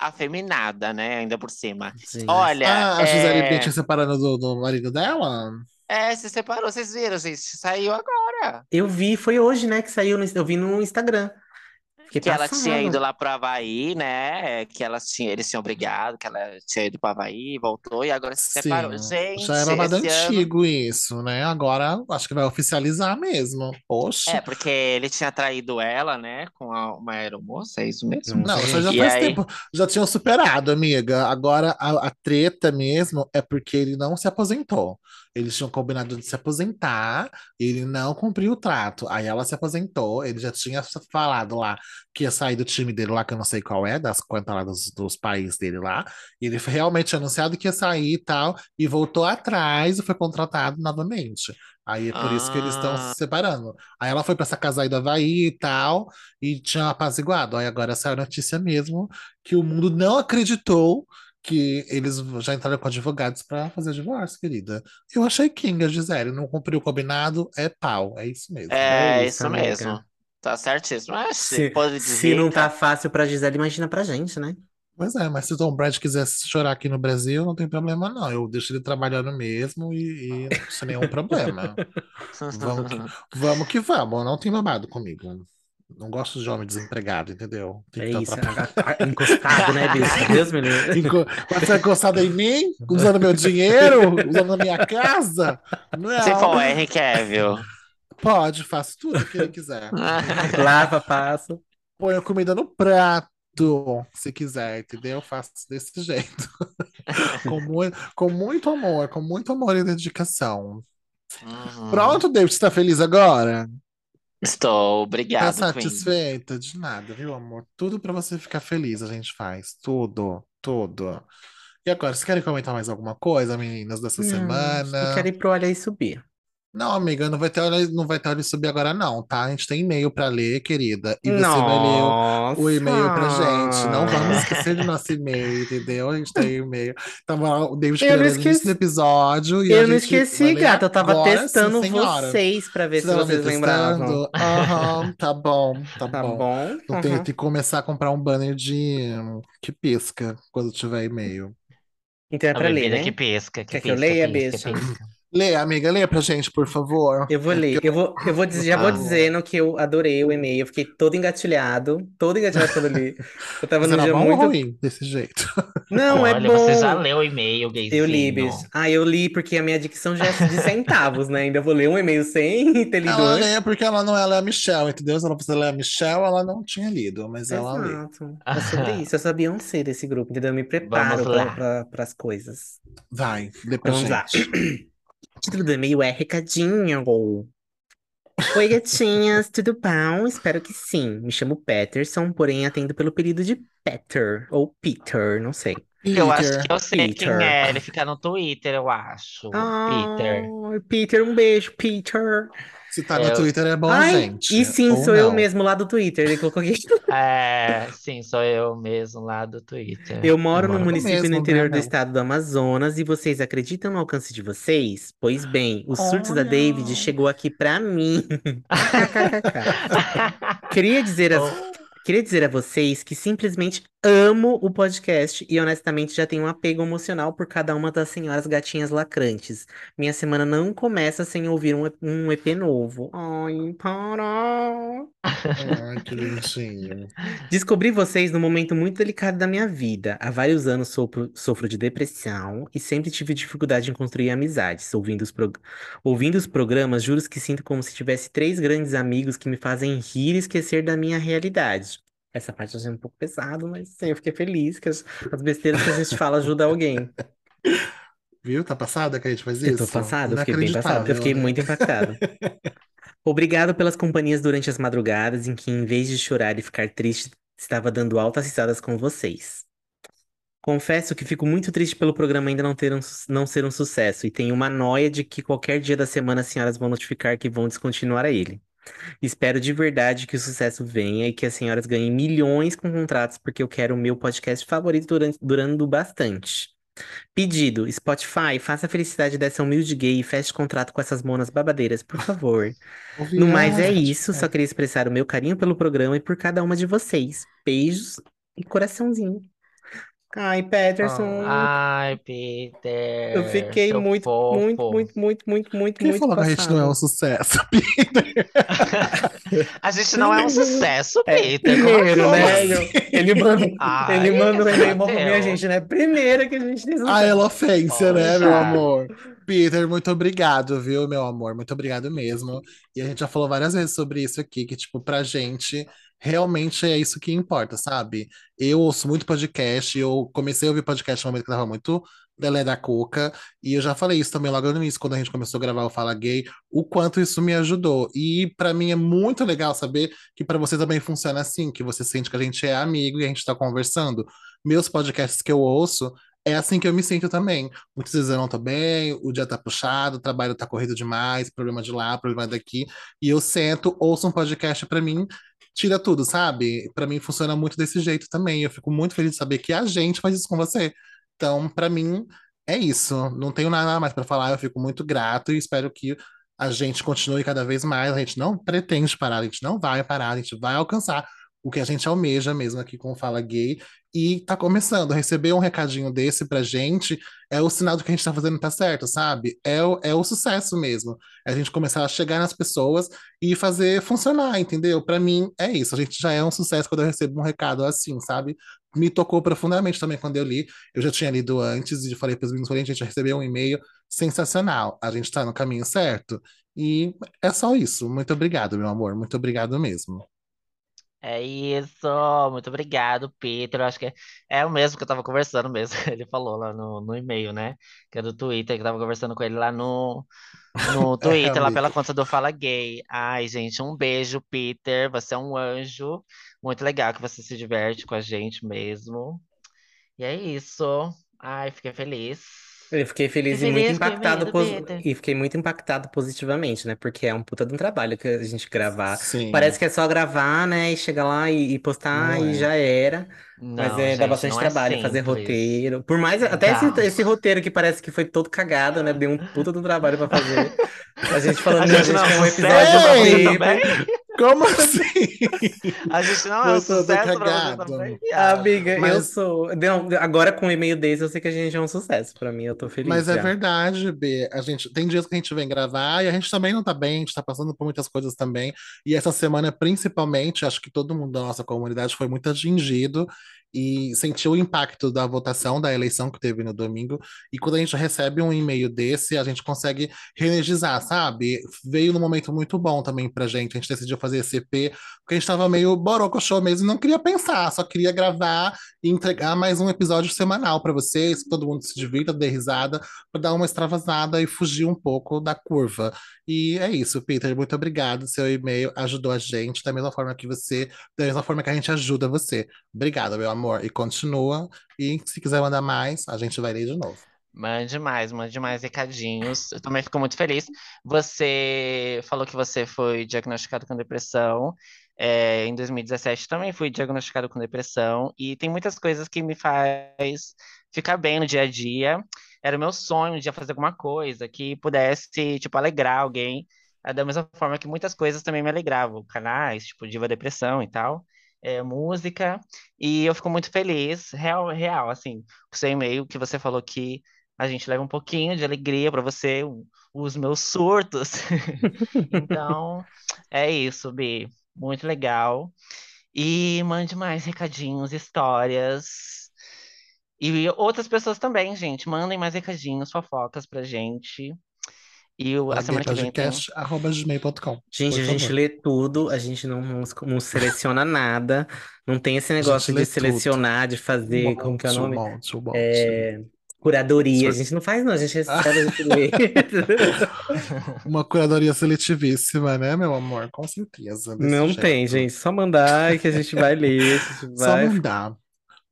Afeminada, né? Ainda por cima. Gente. Olha, Ah, a Gisele é... Bündchen separando do, do marido dela? é, se separou, vocês viram, gente? Saiu agora. Eu vi, foi hoje, né, que saiu, no, eu vi no Instagram. Fiquei Que ela passada. tinha ido lá pro Havaí, né? Que elas tinham, eles tinham brigado, que ela tinha ido pro Havaí, voltou e agora se separou. Sim, Gente, já é babado esse ano- antigo isso, né? Agora acho que vai oficializar mesmo. Poxa. É, porque ele tinha traído ela, né? Com a- uma aeromoça, é isso mesmo? Não, isso já E faz aí? tempo. Já tinham superado, amiga. Agora a, a treta mesmo é porque ele não se aposentou. Eles tinham combinado de se aposentar, ele não cumpriu o trato. Aí ela se aposentou, ele já tinha falado lá que ia sair do time dele lá, que eu não sei qual é, das contas lá dos, dos países dele lá. E ele foi realmente anunciado que ia sair e tal, e voltou atrás e foi contratado novamente. Aí é por isso que eles estão Ah. se separando. Aí ela foi pra essa casa aí do Havaí e tal, e tinha apaziguado. Aí agora saiu a notícia mesmo que o mundo não acreditou que eles já entraram com advogados pra fazer divórcio, querida. Eu achei King, a Gisele, não cumpriu o combinado, é pau, é isso mesmo. É, É isso amiga. mesmo. Tá certíssimo. Mas Se, se pode se dizer. não tá fácil pra Gisele, imagina pra gente, né? Pois é, mas se o Tom Brady quiser chorar aqui no Brasil, não tem problema não. Eu deixo ele trabalhando mesmo e, e sem nenhum problema. Vamos que, vamos que vamos, não tem babado comigo. Não gosto de homem desempregado, entendeu? Tem É isso, a- a- encostado, né, bicho? Deus me livre. Enco- Pode ser encostado em mim, usando meu dinheiro, usando a minha casa? Não. Se for o Henry Cavill. Pode, faço tudo que ele quiser. Lava, passa. Ponho comida no prato, se quiser, entendeu? Faço desse jeito. com, muito, com muito amor, com muito amor e dedicação. Uhum. Pronto, David, você tá feliz agora? Estou, Tá obrigado, Queen. satisfeita? De nada, viu, amor? Tudo pra você ficar feliz a gente faz. Tudo, tudo. E agora, vocês querem comentar mais alguma coisa, meninas, dessa Não, semana? Eu quero ir pro Olha e Subir. Não, amiga, não vai ter hora, não vai ter hora de subir agora, não, tá? A gente tem e-mail pra ler, querida. E você vai ler o- Nossa! o e-mail pra gente. Não vamos esquecer do nosso e-mail, entendeu? A gente tem e-mail. Tava lá o David Eu querendo no início esqueci. do episódio e a Eu não esqueci, ler gata. Eu tava agora, sim, testando senhora. vocês pra ver Você se vocês lembravam. testando? Aham, tá bom, tá Tá bom. bom? Uhum. tem que começar a comprar um banner de que pisca quando tiver e-mail. Então é A pra ler, bebida né? que pisca, que Quer que eu pisca, leia, pisca, bicha? pisca. Lê, amiga, lê pra gente, por favor. Eu vou ler. Eu vou, eu vou dizer, já vou Ah. dizendo que eu adorei o e-mail. Eu fiquei todo engatilhado. Todo engatilhado quando eu li. Eu tava Mas era dia bom ou muito. ruim desse jeito? Não, é Olha, bom. você já leu o e-mail, gayzinho. Eu li, bicho. Ah, eu li porque a minha dicção já é de centavos, né? Ainda vou ler um e-mail sem ter lido Ela lê porque ela não ela é a Michelle, entendeu? Se ela fosse ler a Michelle, ela não tinha lido, mas ela lê. Exato. É sobre isso. Eu sou a Beyoncé desse grupo, entendeu? Eu me preparo lá. para as coisas. Vai, pra Vamos lá. gente. O título do e-mail é Recadinho. Oi, gatinhas, tudo bom? Espero que sim. Me chamo Peterson, porém atendo pelo apelido de Peter, ou Peter, não sei. Eu acho Peter. que eu sei Peter. quem é. Ele fica no Twitter, eu acho. Peter. Ai, Peter, um beijo, Peter. Se tá no Eu- Twitter é bom, Ai, gente. e sim, Ou sou eu não. mesmo lá do Twitter. Ele colocou aqui. É, sim, sou eu mesmo lá do Twitter. Eu moro no moro no município mesmo, no interior né, do estado do Amazonas e vocês acreditam no alcance de vocês? Pois bem, o Surtos da Olha. David chegou aqui pra mim. Queria dizer, as- queria dizer a vocês que simplesmente amo o podcast e honestamente já tenho um apego emocional por cada uma das senhoras gatinhas lacrantes. Minha semana não começa sem ouvir um, um EP novo. Ai, para! Ai, que lindinho. Descobri vocês num momento muito delicado da minha vida. Há vários anos sofro, sofro de depressão e sempre tive dificuldade em construir amizades. Ouvindo os, prog- ouvindo os programas, juro que sinto como se tivesse três grandes amigos que me fazem rir e esquecer da minha realidade. Essa parte eu achei um pouco pesado, mas sim, eu fiquei feliz que as, as besteiras que a gente fala ajudam alguém. Viu? Tá passada que a gente faz Eu tô isso? passado, eu fiquei bem passado, eu fiquei né? muito impactado. Obrigado pelas companhias durante as madrugadas em que, em vez de chorar e ficar triste, estava dando altas risadas com vocês. Confesso que fico muito triste pelo programa ainda não ter um, não ser um sucesso e tenho uma noia de que qualquer dia da semana as senhoras vão notificar que vão descontinuar ele. Espero de verdade que o sucesso venha e que as senhoras ganhem milhões com contratos porque eu quero o meu podcast favorito durante, durando bastante. Pedido, Spotify, faça a felicidade dessa humilde gay e feche contrato com essas monas babadeiras, por favor. No mais é isso, só queria expressar o meu carinho pelo programa e por cada uma de vocês. Beijos e coraçãozinho. Ai, Peterson, Ai, Peter. eu fiquei muito, muito, fofo. muito, muito, muito, muito, Quem muito falou que a gente não é um sucesso? A gente não é um sucesso, É, Peter. Como primeiro, assim? né? eu- Ele manda, Ai, ele manda um e-mail pra minha Deus. gente, né? Primeira que a gente tem A elofência, né, meu amor? Peter, muito obrigado, viu, meu amor? Muito obrigado mesmo. E a gente já falou várias vezes sobre isso aqui, que, tipo, pra gente, realmente é isso que importa, sabe? Eu ouço muito podcast, eu comecei a ouvir podcast no momento que tava muito Delé da Cuca, e eu já falei isso também logo no início, quando a gente começou a gravar o Fala Gay, o quanto isso me ajudou. E pra mim é muito legal saber que pra você também funciona assim, que você sente que a gente é amigo e a gente tá conversando. Meus podcasts que eu ouço, é assim que eu me sinto também. Muitas vezes eu não tô bem, o dia tá puxado, o trabalho tá corrido demais, problema de lá, problema daqui, e eu sento, ouço um podcast pra mim, tira tudo, sabe? Pra mim funciona muito desse jeito também. Eu fico muito feliz de saber que a gente faz isso com você. Então, pra mim, é isso. Não tenho nada mais pra falar, eu fico muito grato e espero que a gente continue cada vez mais. A gente não pretende parar, a gente não vai parar, a gente vai alcançar o que a gente almeja mesmo aqui com o Fala Gay. E tá começando. Receber um recadinho desse pra gente é o sinal do que a gente tá fazendo tá certo, sabe? É o, é o sucesso mesmo. É a gente começar a chegar nas pessoas e fazer funcionar, entendeu? Pra mim é isso. A gente já é um sucesso quando eu recebo um recado assim, sabe? Me tocou profundamente também quando eu li. Eu já tinha lido antes e falei para os meninos, falei, gente, já recebeu um e-mail sensacional. A gente tá no caminho certo. E é só isso. Muito obrigado, meu amor. Muito obrigado mesmo. É isso, muito obrigado, Peter. Eu acho que é, é o mesmo que eu tava conversando mesmo. Ele falou lá no, no e-mail, né? Que é do Twitter, que eu tava conversando com ele lá no, no É, Twitter, lá pela conta do Fala Gay. Ai, gente, um beijo, Peter. Você é um anjo. Muito legal que você se diverte com a gente mesmo. E é isso. Ai, fiquei feliz. Eu fiquei feliz e muito feliz impactado do pos- Peter. e fiquei muito impactado positivamente, né? Porque é um puta de um trabalho que a gente gravar. Sim, Parece que é só gravar, né? E chegar lá e, e postar não e é. já era. Mas Não, é, dá gente, bastante não é trabalho fazer simples. roteiro. Por mais, até esse, Dá. esse roteiro que parece que foi todo cagado, né? Deu um puta do trabalho pra fazer. A gente falando A que a gente gente não é quer um um episódio sucesso pra você Ei! também? Como assim? A gente não é um sucesso pra você viado. Amiga, eu Mas, sou. Não, agora com um e-mail desse, eu sei que a gente é um sucesso. Pra mim, eu tô feliz mas é já. verdade, B. A gente tem dias que a gente vem gravar e a gente também não tá bem, a gente tá passando por muitas coisas também. E essa semana, principalmente, acho que todo mundo da nossa comunidade foi muito atingido e sentiu o impacto da votação da eleição que teve no domingo. E quando a gente recebe um e-mail desse, a gente consegue reenergizar, sabe? Veio num momento muito bom também pra gente. A gente decidiu fazer esse EP, porque a gente tava meio borocochô mesmo não queria pensar, só queria gravar e entregar mais um episódio semanal pra vocês, que todo mundo se divirta, dê risada, pra dar uma extravasada e fugir um pouco da curva. E é isso, Peter. Muito obrigado. Seu e-mail ajudou a gente da mesma forma que você, da mesma forma que a gente ajuda você. Obrigado, meu amor. E continua. E se quiser mandar mais, a gente vai ler de novo. Mande mais, mande mais recadinhos. Eu também fico muito feliz. Você falou que você foi diagnosticado com depressão. É, em 2017 também fui diagnosticado com depressão. E tem muitas coisas que me faz ficar bem no dia a dia. Era o meu sonho dia fazer alguma coisa que pudesse, tipo, alegrar alguém. Da mesma forma que muitas coisas também me alegravam. Canais, tipo, Diva Depressão e tal. É, música, e eu fico muito feliz, real, real, assim, o seu e-mail que você falou que a gente leva um pouquinho de alegria para você, um- os meus surtos. Então, é isso, Bi. Muito legal. E mande mais recadinhos, histórias. E outras pessoas também, gente. Mandem mais recadinhos, fofocas pra gente. E o- a semana que vem tem. Podcast@gmail.com. Gente, por a gente favor. lê tudo, a gente não, não, não seleciona nada, não tem esse negócio de selecionar, de fazer, como que é o nome? monte, monte. É, curadoria, a gente não faz não, a gente recebe, a gente lê. Uma curadoria seletivíssima, né, meu amor? Com certeza. Não tem, jeito. gente, só mandar que a gente vai ler, gente Só vai... mandar.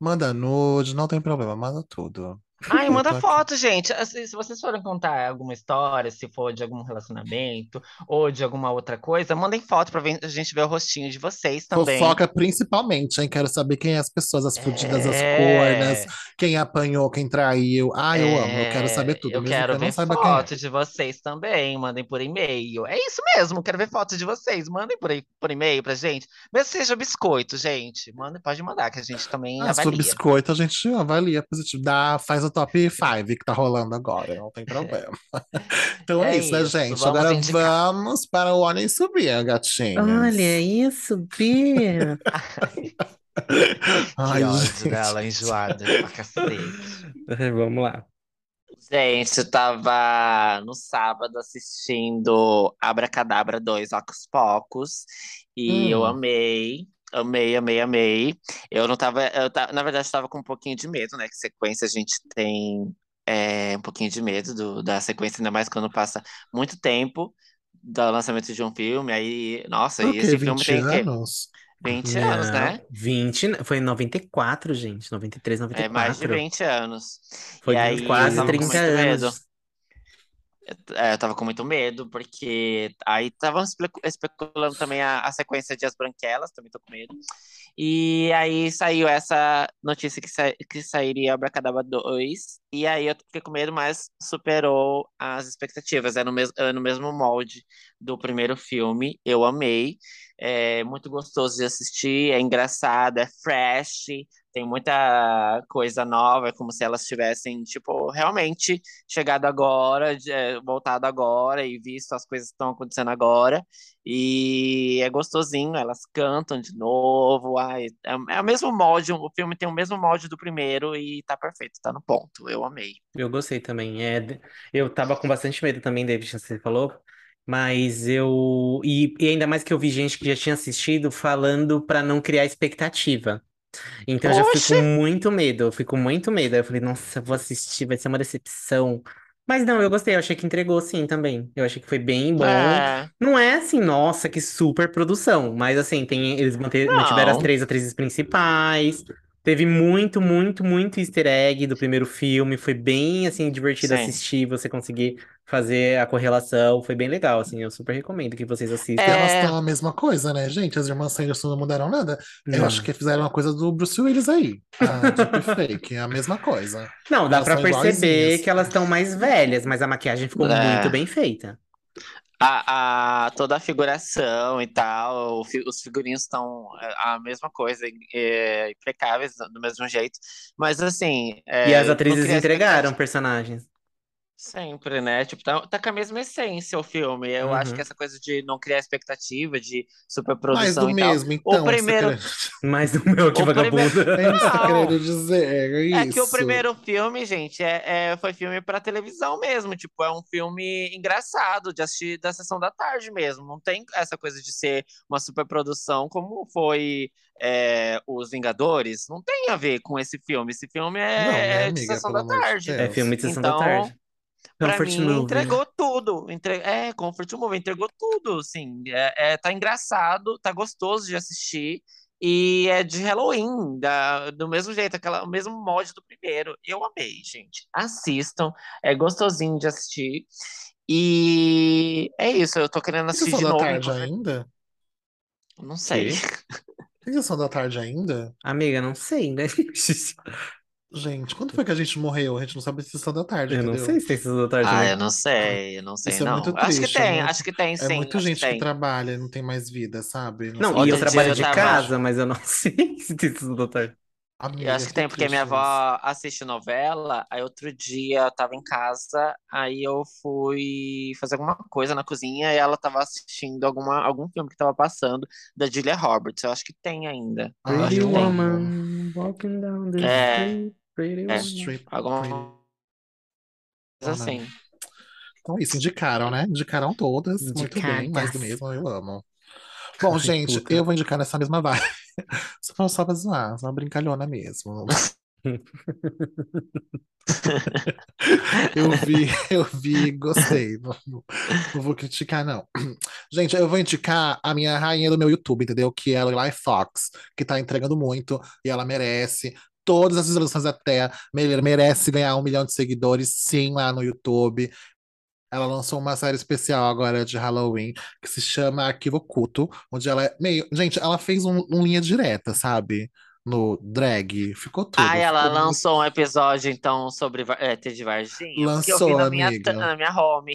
Manda nude, não tem problema, manda tudo. Ai, manda aqui. foto, gente. Assim, Se vocês forem contar alguma história, se for de algum relacionamento ou de alguma outra coisa, mandem foto pra ver- a gente ver o rostinho de vocês também. Fofoca principalmente, hein? Quero saber quem é as pessoas, as fudidas, as É. cornas, quem apanhou, quem traiu. Ah, eu amo, eu quero saber É, tudo, eu quero que ver é. foto de vocês também. Mandem por e-mail. É isso mesmo, quero ver foto de vocês. Mandem por, por e-mail pra gente. Mesmo seja biscoito, gente. Mandem, pode mandar, que a gente também Ah, se for avalia. biscoito, a gente avalia positivo. Dá, faz o top 5 que tá rolando agora, não tem problema. Então é, É isso, né, gente? vamos Agora indicar. vamos para o Ordem Subir, gatinhas. Olha isso, Bia! Ai, que ódio gente. dela, enjoada pra cacete. Vamos lá. Gente, eu tava no sábado assistindo Abracadabra 2 Ocus Pocos e eu Hum. amei, amei, amei, amei. Eu não tava, eu ta- na verdade, estava com um pouquinho de medo, né? Que sequência a gente tem é, um pouquinho de medo do- da sequência, ainda mais quando passa muito tempo do lançamento de um filme. Aí, nossa, O e quê? esse filme 20 tem anos? 20 anos, né? Não, 20, foi em 94, gente, 93, É mais de 94. 20 anos. Foi E aí quase tava com 30 muito medo. anos. É, eu tava com muito medo, porque aí espe- especulando também a, a sequência de As Branquelas, também tô com medo. E aí saiu essa notícia que, sa que sairia Abracadabra 2, e aí eu fiquei com medo, mas superou as expectativas. É no, mes é no mesmo molde do primeiro filme, eu amei. É muito gostoso de assistir, é engraçado, é fresh, tem muita coisa nova, é como se elas tivessem, tipo, realmente chegado agora, é, voltado agora e visto as coisas que estão acontecendo agora. E é gostosinho, elas cantam de novo. Ai, é, é o mesmo molde, o filme tem o mesmo molde do primeiro e tá perfeito, tá no ponto. Eu amei. Eu gostei também. É, eu tava com bastante medo também, David, você falou. Mas eu. E, e ainda mais que eu vi gente que já tinha assistido falando pra não criar expectativa. Então eu já fui Oxe! com muito medo, eu fui com muito medo. Aí eu falei, nossa, vou assistir, vai ser uma decepção. Mas não, eu gostei, eu achei que entregou sim também. Eu achei que foi bem bom. É, Não é assim, nossa, que super produção, mas assim, tem, eles mante- mantiveram as não. três atrizes principais. Teve muito, muito, muito easter egg do primeiro filme. Foi bem, assim, divertido Sim. assistir, você conseguir fazer a correlação. Foi bem legal, assim, eu super recomendo que vocês E assistam. elas É, estão a mesma coisa, né, gente? As irmãs Sanderson não mudaram nada. Eu acho que fizeram uma coisa do Bruce Willis aí. A Deepfake, é a mesma coisa. Não, dá Elas pra são perceber que elas estão mais velhas, mas a maquiagem ficou muito é. bem feita. A, a- toda a figuração e tal, os figurinos estão é, a mesma coisa, é, impecáveis do mesmo jeito. Mas assim, E as é, atrizes entregaram personagens. Sempre, né? Tipo, tá, tá com a mesma essência o filme. Eu acho que Uhum. essa coisa de não criar expectativa, de Mais superprodução do e tal. mesmo, O então, tá primeiro. querendo... Mas o meu, que O primeiro. vagabundo. É isso que tá querendo dizer, é É que o isso. primeiro filme, gente, é, é- foi filme pra televisão mesmo. Tipo, é um filme engraçado de assistir da sessão da tarde mesmo. Não tem essa coisa de ser uma superprodução como foi é, Os Vingadores. Não tem a ver com esse filme. Esse filme Não, né, é de amiga? sessão da tarde. É Deus. filme de sessão da Então, tarde. Pra Comfort mim, movie. entregou tudo. Entre... É, Comfort Movie, entregou tudo, assim. É, é- tá engraçado, tá gostoso de assistir. E é de Halloween, da- do mesmo jeito, aquela, o mesmo molde do primeiro. Eu amei, gente. Assistam, é gostosinho de assistir. E é isso, eu tô querendo assistir de da novo, tarde inclusive. ainda? Não sei. Tem sessão da tarde ainda? Amiga, não sei, né? Gente, quando foi que a gente morreu? A gente não sabe se sessão da tarde, Eu não entendeu? sei se tem sessão da tarde. Ah, né? eu não sei, eu não sei Isso é não. muito Acho que triste, é tem, muito- acho que tem É sim, muita acho que gente que tem. trabalha e não tem mais vida, sabe? Não, sabe e eu trabalho de tava- casa, mas eu não sei se tem sessão da tarde. Amiga, Eu acho que tem, porque minha triste avó assiste novela, aí outro dia eu tava em casa, aí eu fui fazer alguma coisa na cozinha e ela tava assistindo alguma, algum filme que tava passando da Julia Roberts. Eu acho que tem ainda. Ai, eu acho Pretty que woman, walking down the É. street, pretty É. Straight, Alguma coisa assim. Então, isso, indicaram, né? Indicaram todas. Muito bem, mais do Indicadas. mesmo, eu amo. Bom, Ai, gente, puta. eu vou indicar nessa mesma vibe. Só pra, só pra zoar, só uma brincalhona mesmo. Eu vi, eu vi, gostei. Não, não vou criticar, não. Gente, eu vou indicar a minha rainha do meu YouTube, entendeu? Que é a Lily Fox, que tá entregando muito e ela merece. Todas as visualizações da Terra, mere- merece ganhar um milhão de seguidores, sim, lá no YouTube. Ela lançou uma série especial agora de Halloween que se chama Arquivo Oculto, onde ela é meio. Gente, ela fez um, um linha direta, sabe? No drag. Ficou tudo. Ah, ela ficou muito- lançou um episódio, então, sobre é, Ted Varginha, que eu vi Lançou, na minha, na minha home.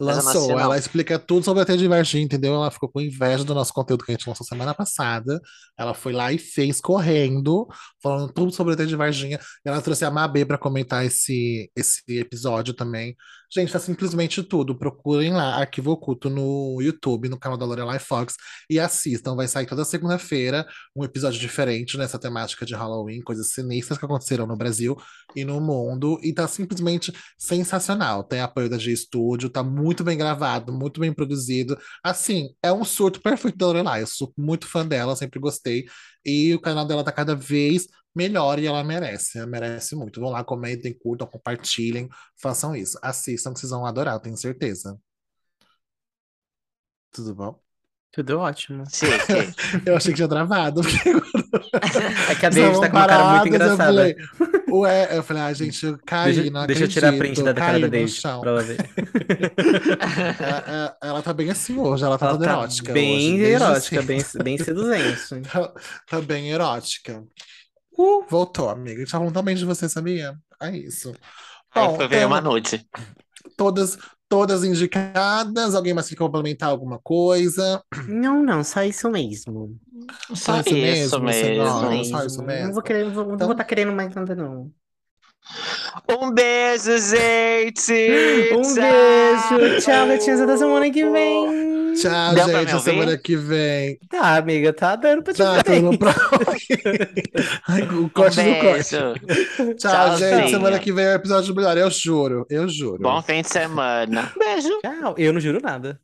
Não Lançou, não. ela explica tudo sobre a Ted Varginha, entendeu? Ela ficou com inveja do nosso conteúdo que a gente lançou semana passada. Ela foi lá e fez correndo, falando tudo sobre a Ted Varginha. E ela trouxe a Mabê pra comentar esse, esse episódio também. Gente, tá simplesmente tudo. Procurem lá, Arquivo Oculto no YouTube, no canal da Lorelai Fox, e assistam. Vai sair toda segunda-feira um episódio diferente nessa temática de Halloween, coisas sinistras que aconteceram no Brasil e no mundo. E tá simplesmente sensacional. Tem apoio da G Studio, tá muito bem gravado, muito bem produzido. Assim, é um surto perfeito da Lorelai. Eu sou muito fã dela, sempre gostei. E o canal dela tá cada vez melhor e ela merece. Ela merece muito. Vão lá, comentem, curtam, compartilhem, façam isso. Assistam que vocês vão adorar, eu tenho certeza. Tudo bom? Tudo ótimo. Chique. Eu achei que tinha travado. porque É que a estavam tá com uma cara muito paradas, Eu engraçada. falei, ué, eu falei, ah, gente, eu caí, Deixa, não deixa eu tirar acredito. print da cara da no David chão. pra ela ver. É, ela tá bem assim hoje, ela tá Ela toda tá erótica bem hoje, erótica, assim. bem, bem seduzente. Tá, tá bem erótica. Uh, voltou, amiga. A gente tá falando tão bem de você, sabia? É isso. Bom, foi ver uma noite. todas, todas indicadas. Alguém mais quer complementar alguma coisa? Não, não, só isso mesmo. Só isso isso mesmo, mesmo. Só isso Não mesmo? vou querer, vou, não Então- vou tá querendo mais nada, não. Um beijo, gente! Um Tchau! beijo, tchau, gatinhas, até semana que vem. Tchau, Deu gente. semana que vem. Tá, amiga, tá dando pra te Tá, ver. tudo pra... O Um corte do corte. Tchau, gente. Semana que vem é o episódio melhor. Eu juro. Eu juro. Bom fim de semana. Beijo. Tchau, eu não juro nada.